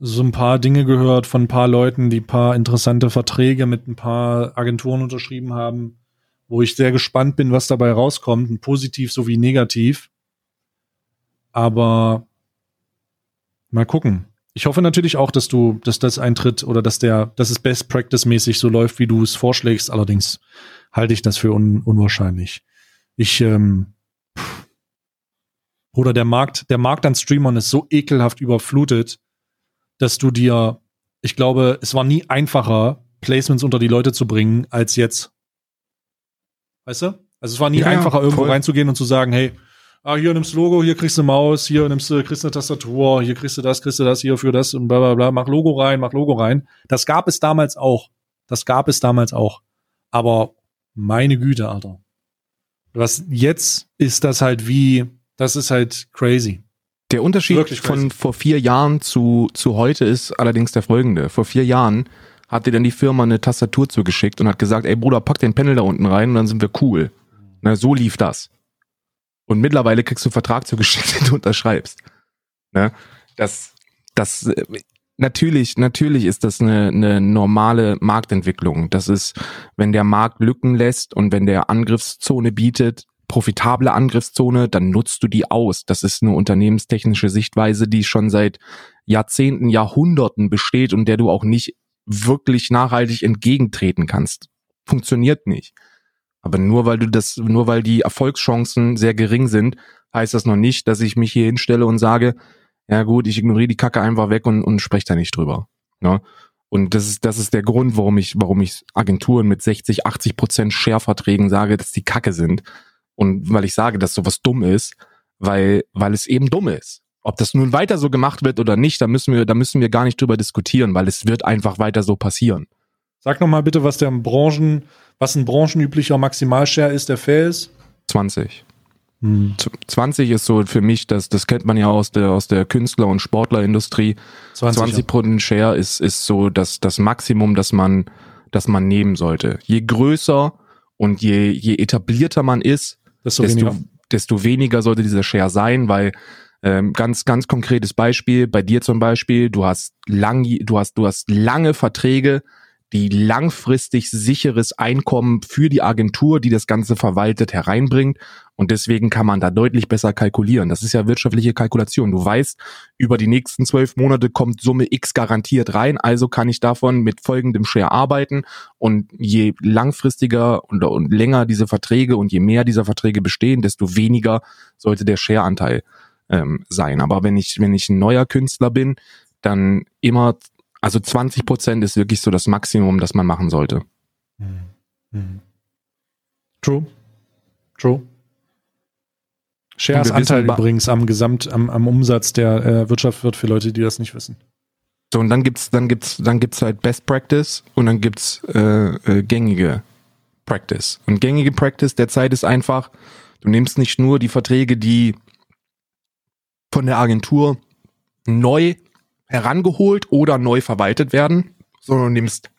so ein paar Dinge gehört von ein paar Leuten, die ein paar interessante Verträge mit ein paar Agenturen unterschrieben haben, wo ich sehr gespannt bin, was dabei rauskommt, positiv sowie negativ. Aber mal gucken. Ich hoffe natürlich auch, dass du, dass das eintritt oder dass der, dass es Best Practice mäßig so läuft, wie du es vorschlägst. Allerdings halte ich das für un, unwahrscheinlich. Ich, ähm, oder der Markt, der Markt an Streamern ist so ekelhaft überflutet, dass du dir, ich glaube, es war nie einfacher, Placements unter die Leute zu bringen, als jetzt. Weißt du? Also es war nie ja, einfacher, irgendwo voll. reinzugehen und zu sagen, hey, ah, hier nimmst du Logo, hier kriegst du Maus, hier nimmst du, kriegst du eine Tastatur, hier kriegst du das, kriegst du das, hier für das und bla bla bla, mach Logo rein, mach Logo rein. Das gab es damals auch. Das gab es damals auch. Aber meine Güte, Alter. Was jetzt ist das halt wie, das ist halt crazy. Der Unterschied von vor vier Jahren zu, zu heute ist allerdings der folgende. Vor vier Jahren hat dir dann die Firma eine Tastatur zugeschickt und hat gesagt, ey Bruder, pack den Panel da unten rein und dann sind wir cool. Na, so lief das. Und mittlerweile kriegst du einen Vertrag zugeschickt, den du unterschreibst. Ne? Das, das, natürlich, natürlich ist das eine, eine normale Marktentwicklung. Das ist, wenn der Markt Lücken lässt und wenn der Angriffszone bietet, profitable Angriffszone, dann nutzt du die aus. Das ist eine unternehmenstechnische Sichtweise, die schon seit Jahrzehnten, Jahrhunderten besteht und der du auch nicht wirklich nachhaltig entgegentreten kannst. Funktioniert nicht. Aber nur weil du das, nur weil die Erfolgschancen sehr gering sind, heißt das noch nicht, dass ich mich hier hinstelle und sage, ja gut, ich ignoriere die Kacke einfach weg und, und spreche da nicht drüber. Ne? Und das ist, das ist der Grund, warum ich, warum ich Agenturen mit 60, 80 Prozent Share-Verträgen sage, dass die Kacke sind. Und weil ich sage, dass sowas dumm ist, weil, weil es eben dumm ist. Ob das nun weiter so gemacht wird oder nicht, da müssen wir, da müssen wir gar nicht drüber diskutieren, weil es wird einfach weiter so passieren. Sag noch mal bitte, was der Branchen, was ein branchenüblicher Maximalshare ist, der fair ist. 20. Hm. 20 ist so für mich, das, das kennt man ja aus der, aus der Künstler- und Sportlerindustrie. 20, 20 Prozent Share ist, ist so das, das Maximum, das man, das man nehmen sollte. Je größer und je, je etablierter man ist, desto, desto, weniger. desto weniger sollte dieser Share sein, weil ähm, ganz, ganz konkretes Beispiel, bei dir zum Beispiel, du hast lang, du hast, du hast lange Verträge, die langfristig sicheres Einkommen für die Agentur, die das Ganze verwaltet, hereinbringt. Und deswegen kann man da deutlich besser kalkulieren. Das ist ja wirtschaftliche Kalkulation. Du weißt, über die nächsten zwölf Monate kommt Summe X garantiert rein, also kann ich davon mit folgendem Share arbeiten. Und je langfristiger und, und länger diese Verträge und je mehr dieser Verträge bestehen, desto weniger sollte der Share-Anteil ähm, sein. Aber wenn ich, wenn ich ein neuer Künstler bin, dann immer, also 20 Prozent ist wirklich so das Maximum, das man machen sollte. Hm. Hm. True. True. Shares Anteil übrigens am Gesamt, am, am Umsatz der äh, Wirtschaft wird für Leute, die das nicht wissen. So, und dann gibt's, dann gibt's, dann gibt's halt Best Practice und dann gibt's äh, äh, gängige Practice. Und gängige Practice derzeit ist einfach, du nimmst nicht nur die Verträge, die von der Agentur neu herangeholt oder neu verwaltet werden, sondern du nimmst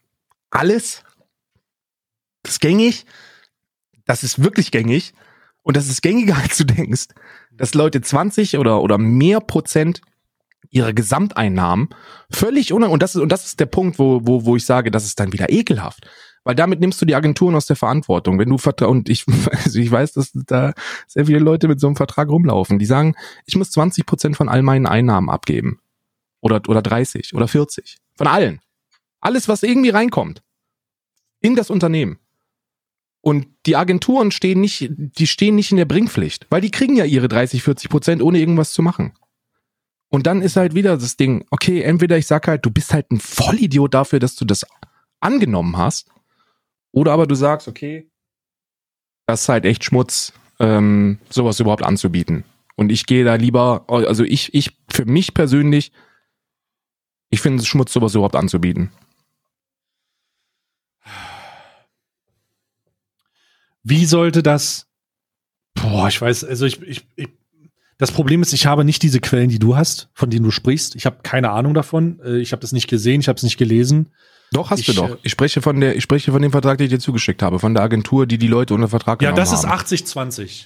alles, das ist gängig, das ist wirklich gängig und das ist gängiger, als du denkst, dass Leute 20 oder, oder mehr Prozent ihrer Gesamteinnahmen völlig un und das ist und das ist der Punkt, wo wo wo ich sage, das ist dann wieder ekelhaft, weil damit nimmst du die Agenturen aus der Verantwortung. Wenn du Vertrag und ich also ich weiß, dass da sehr viele Leute mit so einem Vertrag rumlaufen, die sagen, ich muss 20 Prozent von all meinen Einnahmen abgeben. Oder oder 30 oder 40 von allen, alles was irgendwie reinkommt. In das Unternehmen. Und die Agenturen stehen nicht, die stehen nicht in der Bringpflicht, weil die kriegen ja ihre 30, 40 Prozent, ohne irgendwas zu machen. Und dann ist halt wieder das Ding, okay, entweder ich sag halt, du bist halt ein Vollidiot dafür, dass du das angenommen hast, oder aber du sagst, okay, das ist halt echt Schmutz, ähm, sowas überhaupt anzubieten. Und ich gehe da lieber, also ich, ich, für mich persönlich, ich finde es Schmutz, sowas überhaupt anzubieten. Wie sollte das? Boah, ich weiß, also ich, ich, ich das Problem ist, ich habe nicht diese Quellen, die du hast, von denen du sprichst. Ich habe keine Ahnung davon. Äh, ich habe das nicht gesehen, ich habe es nicht gelesen. Doch, hast ich, du doch. Äh, ich spreche von der, ich spreche von dem Vertrag, den ich dir zugeschickt habe, von der Agentur, die die Leute unter Vertrag ja, genommen haben. Ja, das ist 80-20.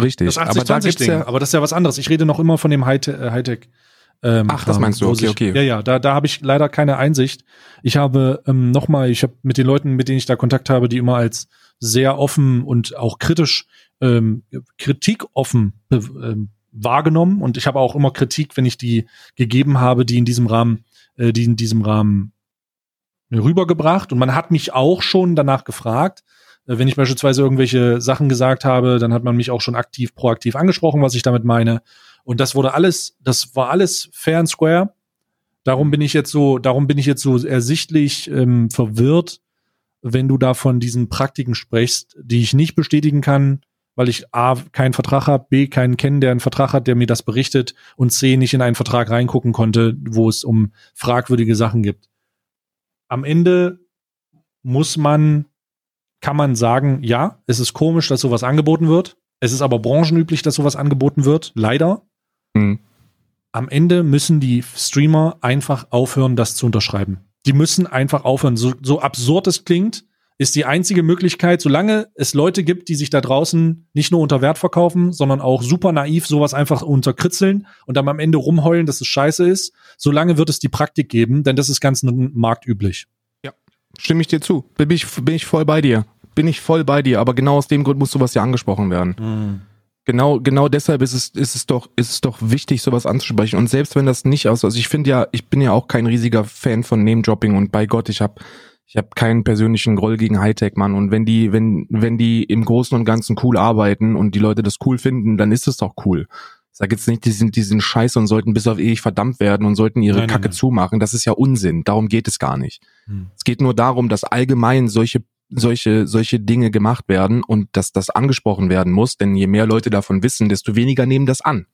Richtig. Das 80 aber da gibt's Ding, ja, aber das ist ja was anderes. Ich rede noch immer von dem Hightech. Äh, Hightech ähm, Ach, das meinst du? Okay, ich, okay. Ja, ja, da, da habe ich leider keine Einsicht. Ich habe ähm, nochmal, ich habe mit den Leuten, mit denen ich da Kontakt habe, die immer als sehr offen und auch kritisch, ähm, Kritik offen ähm, wahrgenommen und ich habe auch immer Kritik, wenn ich die gegeben habe, die in diesem Rahmen, äh, die in diesem Rahmen rübergebracht und man hat mich auch schon danach gefragt, äh, wenn ich beispielsweise irgendwelche Sachen gesagt habe, dann hat man mich auch schon aktiv, proaktiv angesprochen, was ich damit meine. Und das wurde alles, das war alles fair and square. Darum bin ich jetzt so, darum bin ich jetzt so ersichtlich ähm, verwirrt, wenn du da von diesen Praktiken sprichst, die ich nicht bestätigen kann, weil ich A, keinen Vertrag habe, B, keinen kennen, der einen Vertrag hat, der mir das berichtet und C, nicht in einen Vertrag reingucken konnte, wo es um fragwürdige Sachen gibt. Am Ende muss man, kann man sagen, ja, es ist komisch, dass sowas angeboten wird. Es ist aber branchenüblich, dass sowas angeboten wird, leider. Mhm. Am Ende müssen die Streamer einfach aufhören, das zu unterschreiben. Die müssen einfach aufhören. So, so absurd es klingt, ist die einzige Möglichkeit, solange es Leute gibt, die sich da draußen nicht nur unter Wert verkaufen, sondern auch super naiv sowas einfach unterkritzeln und dann am Ende rumheulen, dass es scheiße ist, solange wird es die Praktik geben, denn das ist ganz marktüblich. Ja, stimme ich dir zu. Bin ich, bin ich voll bei dir. Bin ich voll bei dir, aber genau aus dem Grund muss sowas ja angesprochen werden. Mhm. Genau, genau deshalb ist es, ist es doch, ist es doch wichtig, sowas anzusprechen. Und selbst wenn das nicht aus, also ich finde ja, ich bin ja auch kein riesiger Fan von Name-Dropping und bei Gott, ich habe ich habe keinen persönlichen Groll gegen Hightech, Mann. Und wenn die, wenn, wenn die im Großen und Ganzen cool arbeiten und die Leute das cool finden, dann ist es doch cool. Ich sag jetzt nicht, die sind, die sind scheiße und sollten bis auf ewig verdammt werden und sollten ihre nein, Kacke nein, nein. zumachen. Das ist ja Unsinn. Darum geht es gar nicht. Hm. Es geht nur darum, dass allgemein solche solche, solche Dinge gemacht werden und dass das angesprochen werden muss, denn je mehr Leute davon wissen, desto weniger nehmen das an.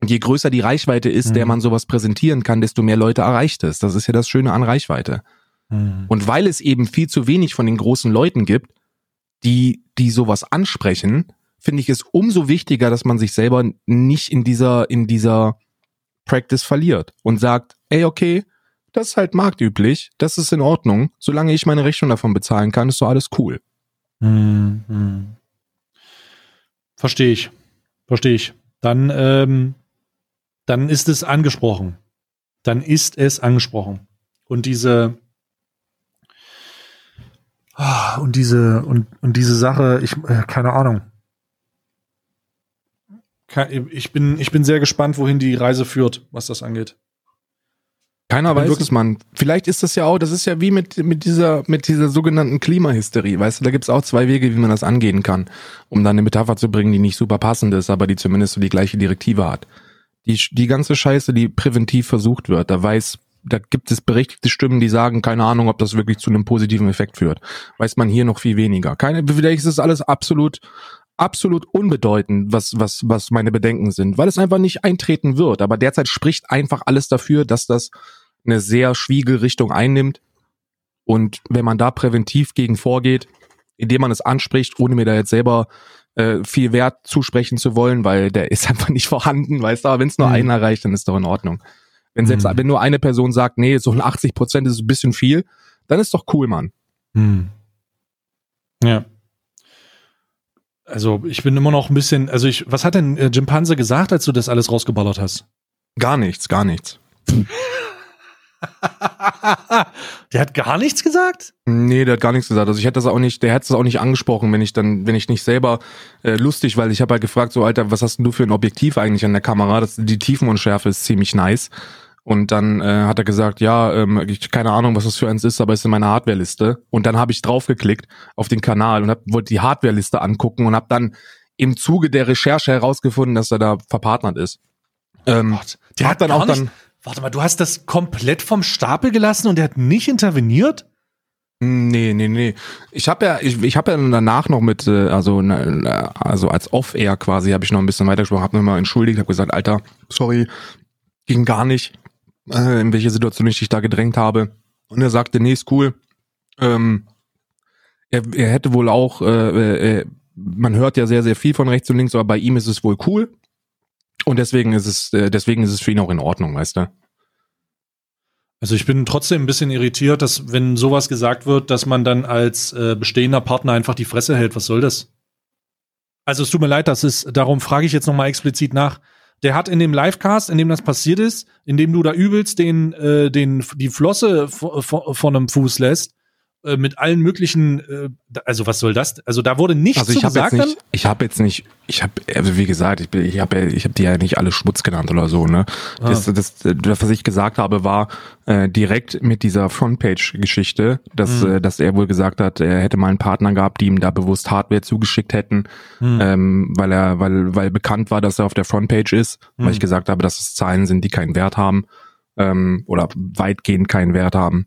Und je größer die Reichweite ist, mhm. der man sowas präsentieren kann, desto mehr Leute erreicht es. Das ist ja das Schöne an Reichweite. Mhm. Und weil es eben viel zu wenig von den großen Leuten gibt, die, die sowas ansprechen, finde ich es umso wichtiger, dass man sich selber nicht in dieser, in dieser Practice verliert und sagt, ey, okay, das ist halt marktüblich, das ist in Ordnung, solange ich meine Rechnung davon bezahlen kann, ist doch alles cool. Mhm. Verstehe ich. Verstehe ich. Dann, ähm, dann ist es angesprochen. Dann ist es angesprochen. Und diese, Ah, und diese, und, und diese Sache, ich, äh, keine Ahnung. Ich bin, ich bin sehr gespannt, wohin die Reise führt, was das angeht. Keiner weiß es, Mann. Vielleicht ist das ja auch, das ist ja wie mit, mit dieser, mit dieser sogenannten Klimahysterie. Weißt du, da gibt's auch zwei Wege, wie man das angehen kann, um dann eine Metapher zu bringen, die nicht super passend ist, aber die zumindest so die gleiche Direktive hat. Die, die ganze Scheiße, die präventiv versucht wird, da weiß, da gibt es berechtigte Stimmen, die sagen, keine Ahnung, ob das wirklich zu einem positiven Effekt führt. Weiß man hier noch viel weniger. Keine, vielleicht ist das alles absolut absolut unbedeutend, was, was, was meine Bedenken sind, weil es einfach nicht eintreten wird. Aber derzeit spricht einfach alles dafür, dass das eine sehr schwiege Richtung einnimmt. Und wenn man da präventiv gegen vorgeht, indem man es anspricht, ohne mir da jetzt selber äh, viel Wert zusprechen zu wollen, weil der ist einfach nicht vorhanden, weißt du, aber wenn es nur mhm. einen erreicht, dann ist doch in Ordnung. Wenn selbst, mhm. wenn nur eine Person sagt, nee, so 80 Prozent ist ein bisschen viel, dann ist doch cool, Mann. Mhm. Ja. Also ich bin immer noch ein bisschen, also ich, was hat denn äh, Jim Panzer gesagt, als du das alles rausgeballert hast? Gar nichts, gar nichts. der hat gar nichts gesagt? Nee, der hat gar nichts gesagt. Also ich hätte das auch nicht, der hätte es auch nicht angesprochen, wenn ich dann, wenn ich nicht selber äh, lustig, weil ich habe halt gefragt, so Alter, was hast denn du für ein Objektiv eigentlich an der Kamera? Das, die Tiefenunschärfe ist ziemlich nice. Und dann äh, hat er gesagt, ja, ähm, ich keine Ahnung, was das für eins ist, aber es ist in meiner Hardware-Liste. Und dann habe ich draufgeklickt auf den Kanal und hab, wollte die Hardware-Liste angucken und habe dann im Zuge der Recherche herausgefunden, dass er da verpartnert ist. Ähm, Gott, der hat, hat dann auch nicht, dann. Warte mal, du hast das komplett vom Stapel gelassen und der hat nicht interveniert? Nee, nee, nee. Ich habe ja, ich, ich habe ja danach noch mit, äh, also, also als Off-Air quasi, habe ich noch ein bisschen weitergesprochen, habe nochmal entschuldigt, habe gesagt, Alter, sorry, ging gar nicht äh, in welche Situation ich dich da gedrängt habe. Und er sagte, nee, ist cool. Ähm, er, er hätte wohl auch, äh, äh, man hört ja sehr, sehr viel von rechts und links, aber bei ihm ist es wohl cool. Und deswegen ist es, äh, deswegen ist es für ihn auch in Ordnung, weißt du? Also ich bin trotzdem ein bisschen irritiert, dass wenn sowas gesagt wird, dass man dann als äh, bestehender Partner einfach die Fresse hält. Was soll das? Also es tut mir leid, das ist, darum frage ich jetzt nochmal explizit nach der hat in dem Livecast, in dem das passiert ist, in dem du da übelst den, äh, den, die Flosse von einem Fuß lässt, äh, mit allen möglichen, äh, also was soll das? Also da wurde nichts also ich hab gesagt. Jetzt nicht, ich habe jetzt nicht, ich habe, also wie gesagt, ich, ich habe, ich habe die ja nicht alle Schmutz genannt oder so. Ne, ah. das, das, das, was ich gesagt habe, war äh, direkt mit dieser Frontpage-Geschichte, dass, mhm. äh, dass er wohl gesagt hat, er hätte mal einen Partner gehabt, die ihm da bewusst Hardware zugeschickt hätten, mhm. ähm, weil er, weil, weil bekannt war, dass er auf der Frontpage ist, mhm. weil ich gesagt habe, dass es Zahlen sind, die keinen Wert haben ähm, oder weitgehend keinen Wert haben.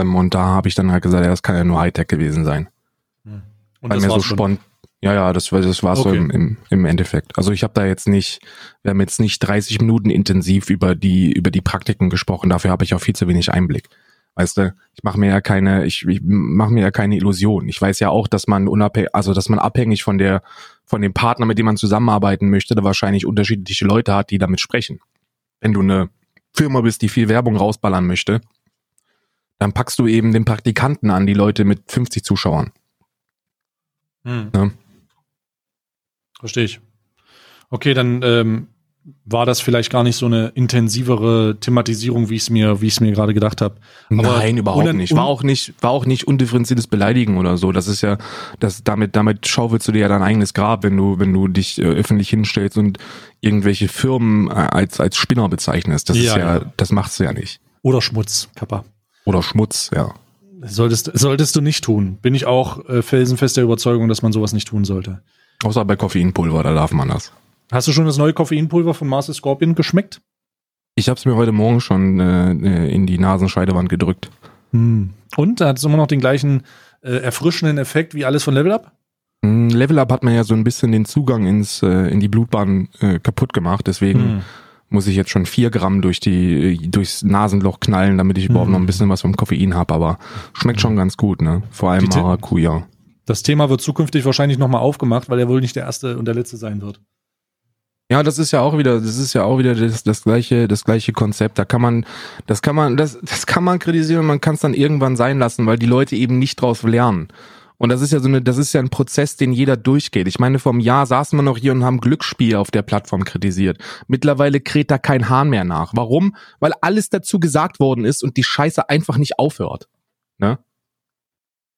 Ähm, und da habe ich dann halt gesagt, ja, das kann ja nur Hightech gewesen sein. Hm. Und Weil mir so spont ja, ja, das, das war okay. so im, im, im Endeffekt. Also ich habe da jetzt nicht, wir haben jetzt nicht 30 Minuten intensiv über die über die Praktiken gesprochen. Dafür habe ich auch viel zu wenig Einblick. Weißt du, ich mache mir ja keine, ich, ich mache mir ja keine Illusion. Ich weiß ja auch, dass man unabhängig, also dass man abhängig von der von dem Partner, mit dem man zusammenarbeiten möchte, da wahrscheinlich unterschiedliche Leute hat, die damit sprechen. Wenn du eine Firma bist, die viel Werbung rausballern möchte, dann packst du eben den Praktikanten an, die Leute mit 50 Zuschauern. Hm. Ja. Verstehe ich. Okay, dann ähm, war das vielleicht gar nicht so eine intensivere Thematisierung, wie ich es mir, wie ich es mir gerade gedacht habe. Nein, überhaupt nicht. War auch nicht, war auch nicht undifferenziertes Beleidigen oder so. Das ist ja, das damit, damit schaufelst du dir ja dein eigenes Grab, wenn du, wenn du dich äh, öffentlich hinstellst und irgendwelche Firmen äh, als als Spinner bezeichnest. Das ja, ist ja, ja. das machst du ja nicht. Oder Schmutz, Kappa. Oder Schmutz, ja. Solltest, solltest du nicht tun. Bin ich auch äh, felsenfest der Überzeugung, dass man sowas nicht tun sollte. Außer bei Koffeinpulver, da darf man das. Hast du schon das neue Koffeinpulver von Master Scorpion geschmeckt? Ich habe es mir heute Morgen schon äh, äh, in die Nasenscheidewand gedrückt. Hm. Und hat es immer noch den gleichen äh, erfrischenden Effekt wie alles von Level Up? Hm, Level Up hat mir ja so ein bisschen den Zugang ins äh, in die Blutbahn äh, kaputt gemacht, deswegen hm muss ich jetzt schon vier Gramm durch die, durchs Nasenloch knallen, damit ich überhaupt noch ein mhm. bisschen was vom Koffein habe, aber schmeckt schon ganz gut, ne? Vor allem Maracuja. Das Thema wird zukünftig wahrscheinlich nochmal aufgemacht, weil er wohl nicht der erste und der letzte sein wird. Ja, das ist ja auch wieder, das ist ja auch wieder das, das gleiche, das gleiche Konzept. Da kann man, das kann man, das, das kann man kritisieren, man kann es dann irgendwann sein lassen, weil die Leute eben nicht draus lernen. Und das ist ja so eine, das ist ja ein Prozess, den jeder durchgeht. Ich meine, vor einem Jahr saßen wir noch hier und haben Glücksspiel auf der Plattform kritisiert. Mittlerweile kräht da kein Hahn mehr nach. Warum? Weil alles dazu gesagt worden ist und die Scheiße einfach nicht aufhört. Ne?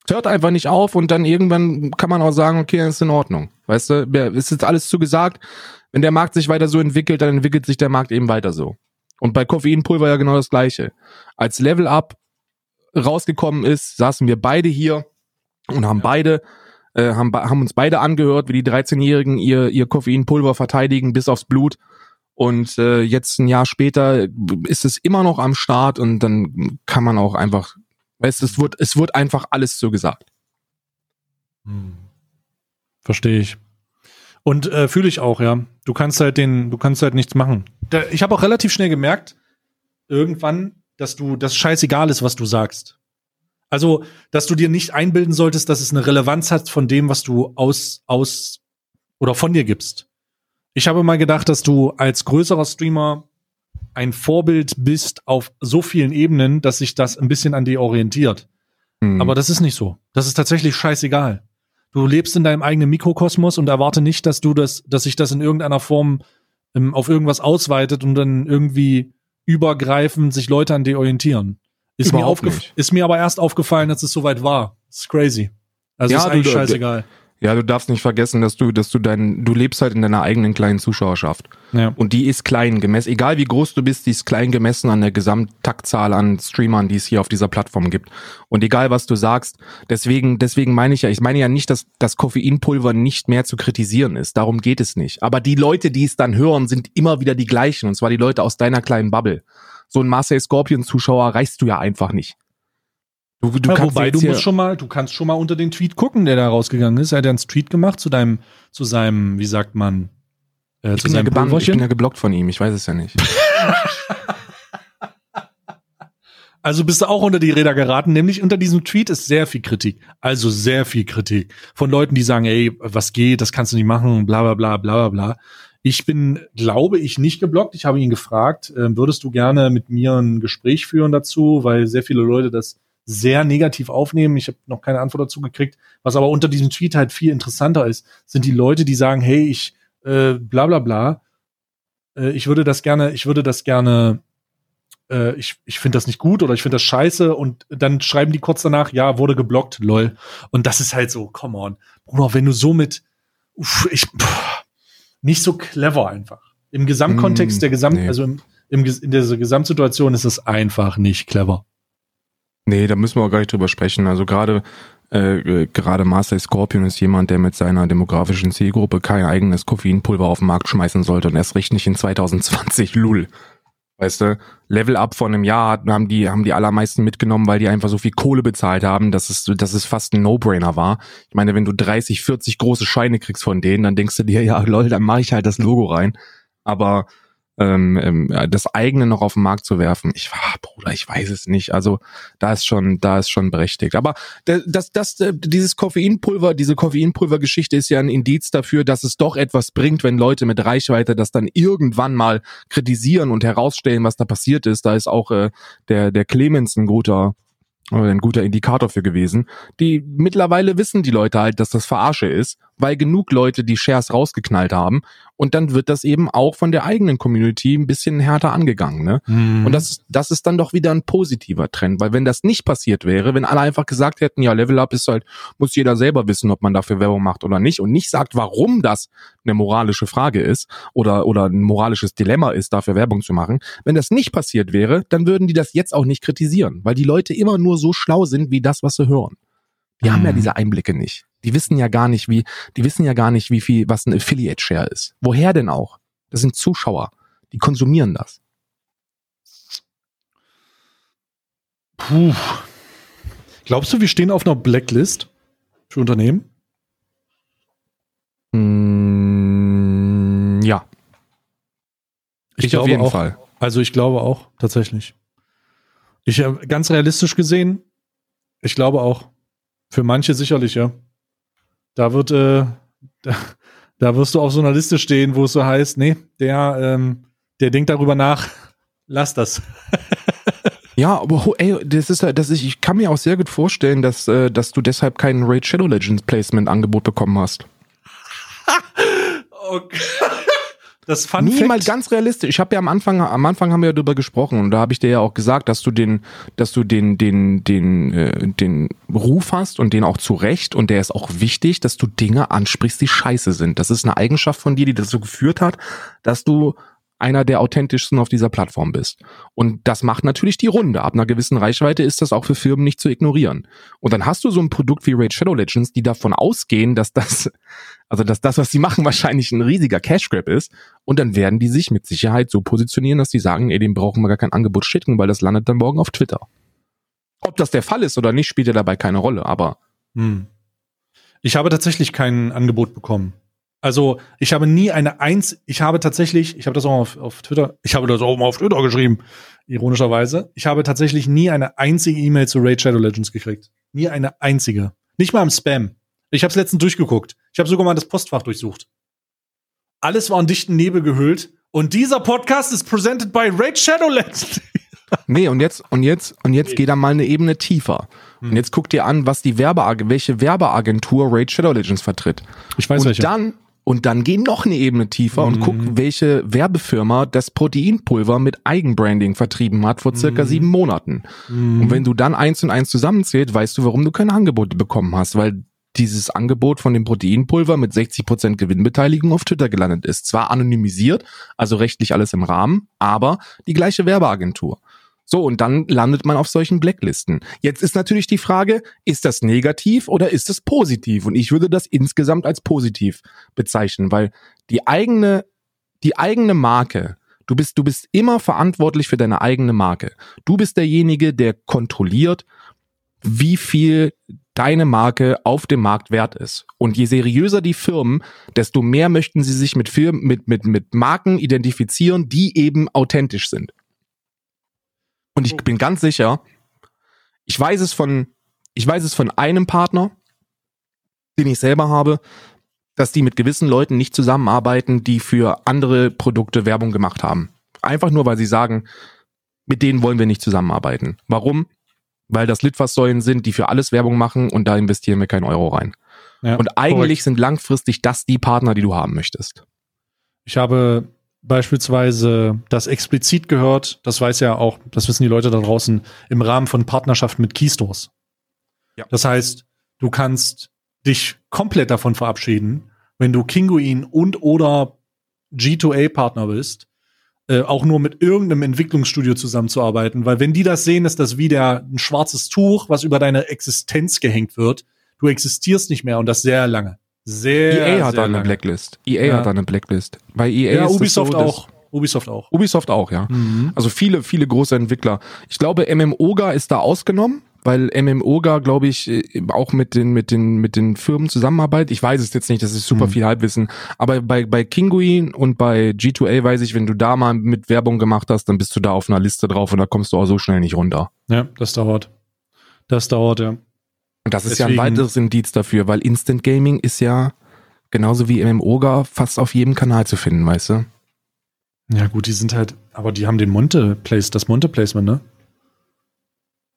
Es hört einfach nicht auf und dann irgendwann kann man auch sagen, okay, ist in Ordnung. Weißt du, ist jetzt alles zu gesagt. Wenn der Markt sich weiter so entwickelt, dann entwickelt sich der Markt eben weiter so. Und bei Koffeinpulver ja genau das gleiche. Als Level Up rausgekommen ist, saßen wir beide hier und haben beide äh, haben, haben uns beide angehört, wie die 13-Jährigen ihr, ihr Koffeinpulver verteidigen bis aufs Blut. Und äh, jetzt ein Jahr später ist es immer noch am Start und dann kann man auch einfach, weißt es wird, es wird einfach alles so gesagt. Hm. Verstehe ich. Und äh, fühle ich auch, ja. Du kannst halt den, du kannst halt nichts machen. Da, ich habe auch relativ schnell gemerkt, irgendwann, dass du, das scheißegal ist, was du sagst. Also, dass du dir nicht einbilden solltest, dass es eine Relevanz hat von dem, was du aus, aus oder von dir gibst. Ich habe mal gedacht, dass du als größerer Streamer ein Vorbild bist auf so vielen Ebenen, dass sich das ein bisschen an dir orientiert. Mhm. Aber das ist nicht so. Das ist tatsächlich scheißegal. Du lebst in deinem eigenen Mikrokosmos und erwarte nicht, dass du das, dass sich das in irgendeiner Form ähm, auf irgendwas ausweitet und dann irgendwie übergreifend sich Leute an dir orientieren. Ist mir, ist mir aber erst aufgefallen, dass es soweit war. Das ist crazy. Also ja, ist eigentlich du, scheißegal. Ja, du darfst nicht vergessen, dass du, dass du dein, du lebst halt in deiner eigenen kleinen Zuschauerschaft. Ja. Und die ist klein gemessen, egal wie groß du bist, die ist klein gemessen an der Gesamttaktzahl an Streamern, die es hier auf dieser Plattform gibt. Und egal was du sagst, deswegen, deswegen meine ich ja, ich meine ja nicht, dass das Koffeinpulver nicht mehr zu kritisieren ist. Darum geht es nicht. Aber die Leute, die es dann hören, sind immer wieder die gleichen. Und zwar die Leute aus deiner kleinen Bubble. So ein Marseille Scorpion Zuschauer reichst du ja einfach nicht. Du, du ja, wobei du musst schon mal, du kannst schon mal unter den Tweet gucken, der da rausgegangen ist. Er hat ja einen Tweet gemacht zu deinem, zu seinem, wie sagt man, äh, ich, zu seinem ja ich bin ja geblockt von ihm, ich weiß es ja nicht. also bist du auch unter die Räder geraten, nämlich unter diesem Tweet ist sehr viel Kritik. Also sehr viel Kritik. Von Leuten, die sagen, ey, was geht, das kannst du nicht machen, bla bla bla bla bla. Ich bin, glaube ich, nicht geblockt. Ich habe ihn gefragt, äh, würdest du gerne mit mir ein Gespräch führen dazu, weil sehr viele Leute das sehr negativ aufnehmen. Ich habe noch keine Antwort dazu gekriegt. Was aber unter diesem Tweet halt viel interessanter ist, sind die Leute, die sagen, hey, ich äh, bla bla bla, äh, ich würde das gerne, ich würde das gerne, äh, ich, ich finde das nicht gut oder ich finde das scheiße und dann schreiben die kurz danach, ja, wurde geblockt, lol. Und das ist halt so, come on. Bruder, wenn du somit, uff, ich, pff, nicht so clever einfach. Im Gesamtkontext mm, der Gesamt, nee. also im, im, in dieser Gesamtsituation ist es einfach nicht clever. Nee, da müssen wir auch gar nicht drüber sprechen. Also gerade äh, gerade Master Scorpion ist jemand, der mit seiner demografischen Zielgruppe kein eigenes Koffeinpulver auf den Markt schmeißen sollte und erst recht nicht in 2020, lul. Weißt du, Level Up von einem Jahr haben die, haben die allermeisten mitgenommen, weil die einfach so viel Kohle bezahlt haben, dass es, dass es fast ein No-Brainer war. Ich meine, wenn du 30, 40 große Scheine kriegst von denen, dann denkst du dir, ja, lol, dann mache ich halt das Logo rein. Aber ähm, ähm, das eigene noch auf den Markt zu werfen. Ich war, Bruder, ich weiß es nicht. Also da ist schon, da ist schon berechtigt. Aber das, das, äh, dieses Koffeinpulver, diese Koffeinpulver-Geschichte ist ja ein Indiz dafür, dass es doch etwas bringt, wenn Leute mit Reichweite das dann irgendwann mal kritisieren und herausstellen, was da passiert ist. Da ist auch äh, der der Clemens ein guter ein guter Indikator für gewesen. Die mittlerweile wissen die Leute halt, dass das Verarsche ist weil genug Leute die Shares rausgeknallt haben und dann wird das eben auch von der eigenen Community ein bisschen härter angegangen. Ne? Mhm. Und das, das ist dann doch wieder ein positiver Trend, weil wenn das nicht passiert wäre, wenn alle einfach gesagt hätten, ja, Level Up ist halt, muss jeder selber wissen, ob man dafür Werbung macht oder nicht und nicht sagt, warum das eine moralische Frage ist oder, oder ein moralisches Dilemma ist, dafür Werbung zu machen. Wenn das nicht passiert wäre, dann würden die das jetzt auch nicht kritisieren, weil die Leute immer nur so schlau sind wie das, was sie hören. Die mhm. haben ja mhm. diese Einblicke nicht. Die wissen ja gar nicht, wie, die wissen ja gar nicht, wie viel, was ein Affiliate Share ist. Woher denn auch? Das sind Zuschauer. Die konsumieren das. Puh. Glaubst du, wir stehen auf einer Blacklist für Unternehmen? Mm, ja. Ich, ich auf jeden auch, Fall. Also ich glaube auch, tatsächlich. Ich habe äh, ganz realistisch gesehen, ich glaube auch. Für manche sicherlich, ja. Da wird, äh, da, da wirst du auf so einer Liste stehen, wo es so heißt, nee, der, ähm, der denkt darüber nach, lass das. Ja, aber ey, das ist das ist, ich kann mir auch sehr gut vorstellen, dass, äh, dass du deshalb kein Raid Shadow Legends Placement Angebot bekommen hast. okay. Das Fun Nie Fact. mal ganz realistisch. Ich habe ja am Anfang, am Anfang haben wir ja darüber gesprochen und da habe ich dir ja auch gesagt, dass du den, dass du den, den, den, äh, den Ruf hast und den auch zu Recht und der ist auch wichtig, dass du Dinge ansprichst, die scheiße sind. Das ist eine Eigenschaft von dir, die dazu geführt hat, dass du einer der authentischsten auf dieser Plattform bist. Und das macht natürlich die Runde. Ab einer gewissen Reichweite ist das auch für Firmen nicht zu ignorieren. Und dann hast du so ein Produkt wie Raid Shadow Legends, die davon ausgehen, dass das, also dass das, was sie machen, wahrscheinlich ein riesiger Cash Grab ist. Und dann werden die sich mit Sicherheit so positionieren, dass sie sagen, ey, dem brauchen wir gar kein Angebot schicken, weil das landet dann morgen auf Twitter. Ob das der Fall ist oder nicht, spielt ja dabei keine Rolle, aber. Hm. Ich habe tatsächlich kein Angebot bekommen. Also ich habe nie eine Eins, ich habe tatsächlich, ich habe das auch mal auf, auf Twitter, ich habe das auch mal auf Twitter geschrieben, ironischerweise. Ich habe tatsächlich nie eine einzige E-Mail zu Raid Shadow Legends gekriegt. Nie eine einzige. Nicht mal im Spam. Ich habe es letztens durchgeguckt. Ich habe sogar mal das Postfach durchsucht. Alles war in dichten Nebel gehüllt. Und dieser Podcast ist presented by Raid Shadow Legends. nee, und jetzt, und jetzt, und jetzt nee. geht er mal eine Ebene tiefer. Und hm. jetzt guck dir an, was die Werbeagentur, welche Werbeagentur Raid Shadow Legends vertritt. Ich weiß und welche. dann und dann geh noch eine Ebene tiefer mhm. und guck, welche Werbefirma das Proteinpulver mit Eigenbranding vertrieben hat vor circa mhm. sieben Monaten. Mhm. Und wenn du dann eins und eins zusammenzählt, weißt du, warum du keine Angebote bekommen hast, weil dieses Angebot von dem Proteinpulver mit 60% Gewinnbeteiligung auf Twitter gelandet ist. Zwar anonymisiert, also rechtlich alles im Rahmen, aber die gleiche Werbeagentur. So, und dann landet man auf solchen Blacklisten. Jetzt ist natürlich die Frage, ist das negativ oder ist es positiv? Und ich würde das insgesamt als positiv bezeichnen, weil die eigene, die eigene Marke, du bist, du bist immer verantwortlich für deine eigene Marke. Du bist derjenige, der kontrolliert, wie viel deine Marke auf dem Markt wert ist. Und je seriöser die Firmen, desto mehr möchten sie sich mit Firmen, mit, mit, mit Marken identifizieren, die eben authentisch sind. Und ich bin ganz sicher, ich weiß es von, ich weiß es von einem Partner, den ich selber habe, dass die mit gewissen Leuten nicht zusammenarbeiten, die für andere Produkte Werbung gemacht haben. Einfach nur, weil sie sagen, mit denen wollen wir nicht zusammenarbeiten. Warum? Weil das Litfaßsäulen sind, die für alles Werbung machen und da investieren wir keinen Euro rein. Ja, und eigentlich korrekt. sind langfristig das die Partner, die du haben möchtest. Ich habe beispielsweise das explizit gehört, das weiß ja auch, das wissen die Leute da draußen, im Rahmen von Partnerschaften mit Keystores. Ja. Das heißt, du kannst dich komplett davon verabschieden, wenn du Kinguin und oder G2A-Partner bist, äh, auch nur mit irgendeinem Entwicklungsstudio zusammenzuarbeiten, weil wenn die das sehen, ist das wie der, ein schwarzes Tuch, was über deine Existenz gehängt wird. Du existierst nicht mehr und das sehr lange. Sehr. EA hat da eine Blacklist. EA ja. hat da eine Blacklist. Bei EA ja, ist Ubisoft so, auch. Ubisoft auch. Ubisoft auch, ja. Mhm. Also viele, viele große Entwickler. Ich glaube, MMOGA ist da ausgenommen, weil MMOGA, glaube ich, äh, auch mit den, mit den, mit den Firmen zusammenarbeitet. Ich weiß es jetzt nicht, das ist super mhm. viel Halbwissen. Aber bei, bei Kinguin und bei G2A weiß ich, wenn du da mal mit Werbung gemacht hast, dann bist du da auf einer Liste drauf und da kommst du auch so schnell nicht runter. Ja, das dauert. Das dauert, ja. Und das ist Deswegen, ja ein weiteres Indiz dafür, weil Instant Gaming ist ja genauso wie MMOGA fast auf jedem Kanal zu finden, weißt du? Ja, gut, die sind halt, aber die haben den Monte Place, das Monte Placement, ne?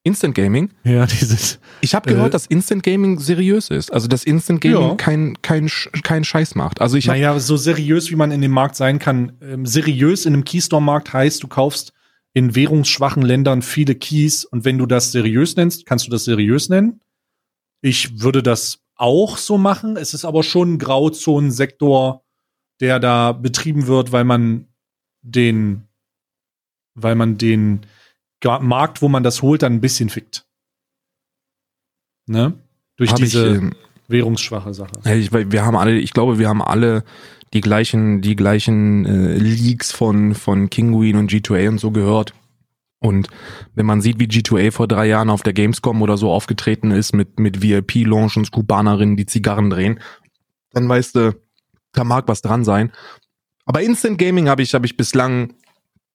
Instant Gaming? Ja, die sind. Ich habe gehört, äh, dass Instant Gaming seriös ist. Also, dass Instant Gaming ja. kein, kein, kein Scheiß macht. Also, ich Naja, so seriös, wie man in dem Markt sein kann. Ähm, seriös in einem Keystore-Markt heißt, du kaufst in währungsschwachen Ländern viele Keys und wenn du das seriös nennst, kannst du das seriös nennen. Ich würde das auch so machen. Es ist aber schon ein Grauzonensektor, der da betrieben wird, weil man den, weil man den Markt, wo man das holt, dann ein bisschen fickt. Ne? Durch Hab diese ich, ähm, währungsschwache Sache. Ich, wir haben alle, ich glaube, wir haben alle die gleichen, die gleichen äh, Leaks von, von Kinguin und G2A und so gehört. Und wenn man sieht, wie G2A vor drei Jahren auf der Gamescom oder so aufgetreten ist mit, mit VIP-Launch und Kubanerinnen, die Zigarren drehen, dann weißt du, da mag was dran sein. Aber Instant Gaming habe ich, habe ich bislang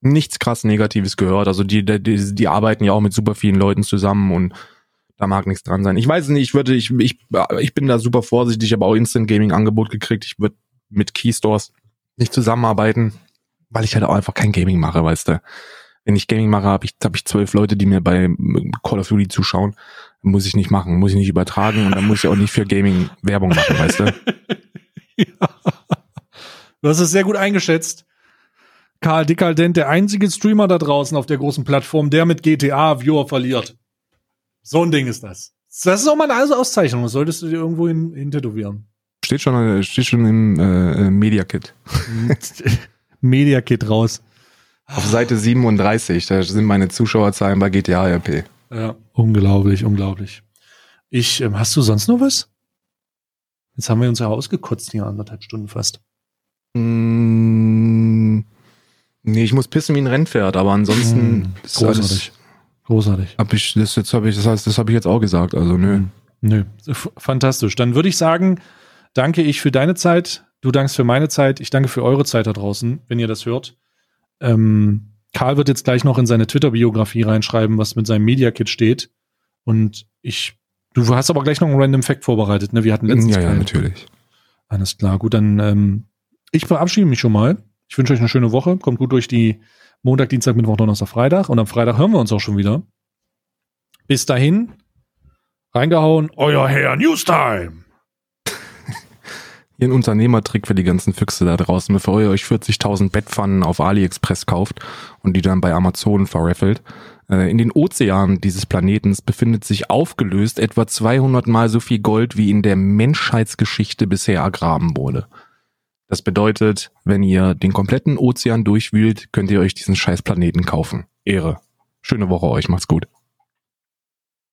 nichts krass Negatives gehört. Also die, die, die arbeiten ja auch mit super vielen Leuten zusammen und da mag nichts dran sein. Ich weiß nicht, ich würde, ich, ich, ich bin da super vorsichtig, aber auch Instant Gaming Angebot gekriegt. Ich würde mit Keystores nicht zusammenarbeiten, weil ich halt auch einfach kein Gaming mache, weißt du wenn ich Gaming mache, habe ich, hab ich zwölf Leute, die mir bei Call of Duty zuschauen. Muss ich nicht machen, muss ich nicht übertragen und dann muss ich auch nicht für Gaming Werbung machen, weißt du? ja. Du hast es sehr gut eingeschätzt. Karl Dickaldent, der einzige Streamer da draußen auf der großen Plattform, der mit GTA Viewer verliert. So ein Ding ist das. Das ist auch mal eine Auszeichnung. Das solltest du dir irgendwo hin, hin tätowieren. Steht schon, steht schon im äh, Media Kit. Media Kit raus. Auf Seite 37, da sind meine Zuschauerzahlen bei GTA RP. Ja, unglaublich, unglaublich. Ich, ähm, hast du sonst noch was? Jetzt haben wir uns ja ausgekotzt hier anderthalb Stunden fast. Mm, nee, ich muss pissen wie ein Rennpferd, aber ansonsten Mm, großartig. Großartig. Hab ich, das jetzt habe ich, das heißt, das habe ich jetzt auch gesagt. Also nö. Mm, Nö, fantastisch. Dann würde ich sagen, danke ich für deine Zeit. Du dankst für meine Zeit. Ich danke für eure Zeit da draußen, wenn ihr das hört. Ähm, Karl wird jetzt gleich noch in seine Twitter-Biografie reinschreiben, was mit seinem Media Kit steht. Und ich, du hast aber gleich noch einen Random Fact vorbereitet, ne? Wir hatten letztens Ja, ja, natürlich. Alles klar, gut, dann ähm, ich verabschiede mich schon mal. Ich wünsche euch eine schöne Woche. Kommt gut durch die Montag, Dienstag, Mittwoch, Donnerstag, Freitag. Und am Freitag hören wir uns auch schon wieder. Bis dahin, reingehauen, euer Herr Newstime. Ein Unternehmertrick für die ganzen Füchse da draußen, bevor ihr euch 40.000 Bettpfannen auf AliExpress kauft und die dann bei Amazon verraffelt. Äh, In den Ozeanen dieses Planetens befindet sich aufgelöst etwa 200 mal so viel Gold, wie in der Menschheitsgeschichte bisher ergraben wurde. Das bedeutet, wenn ihr den kompletten Ozean durchwühlt, könnt ihr euch diesen scheiß Planeten kaufen. Ehre. Schöne Woche euch, macht's gut.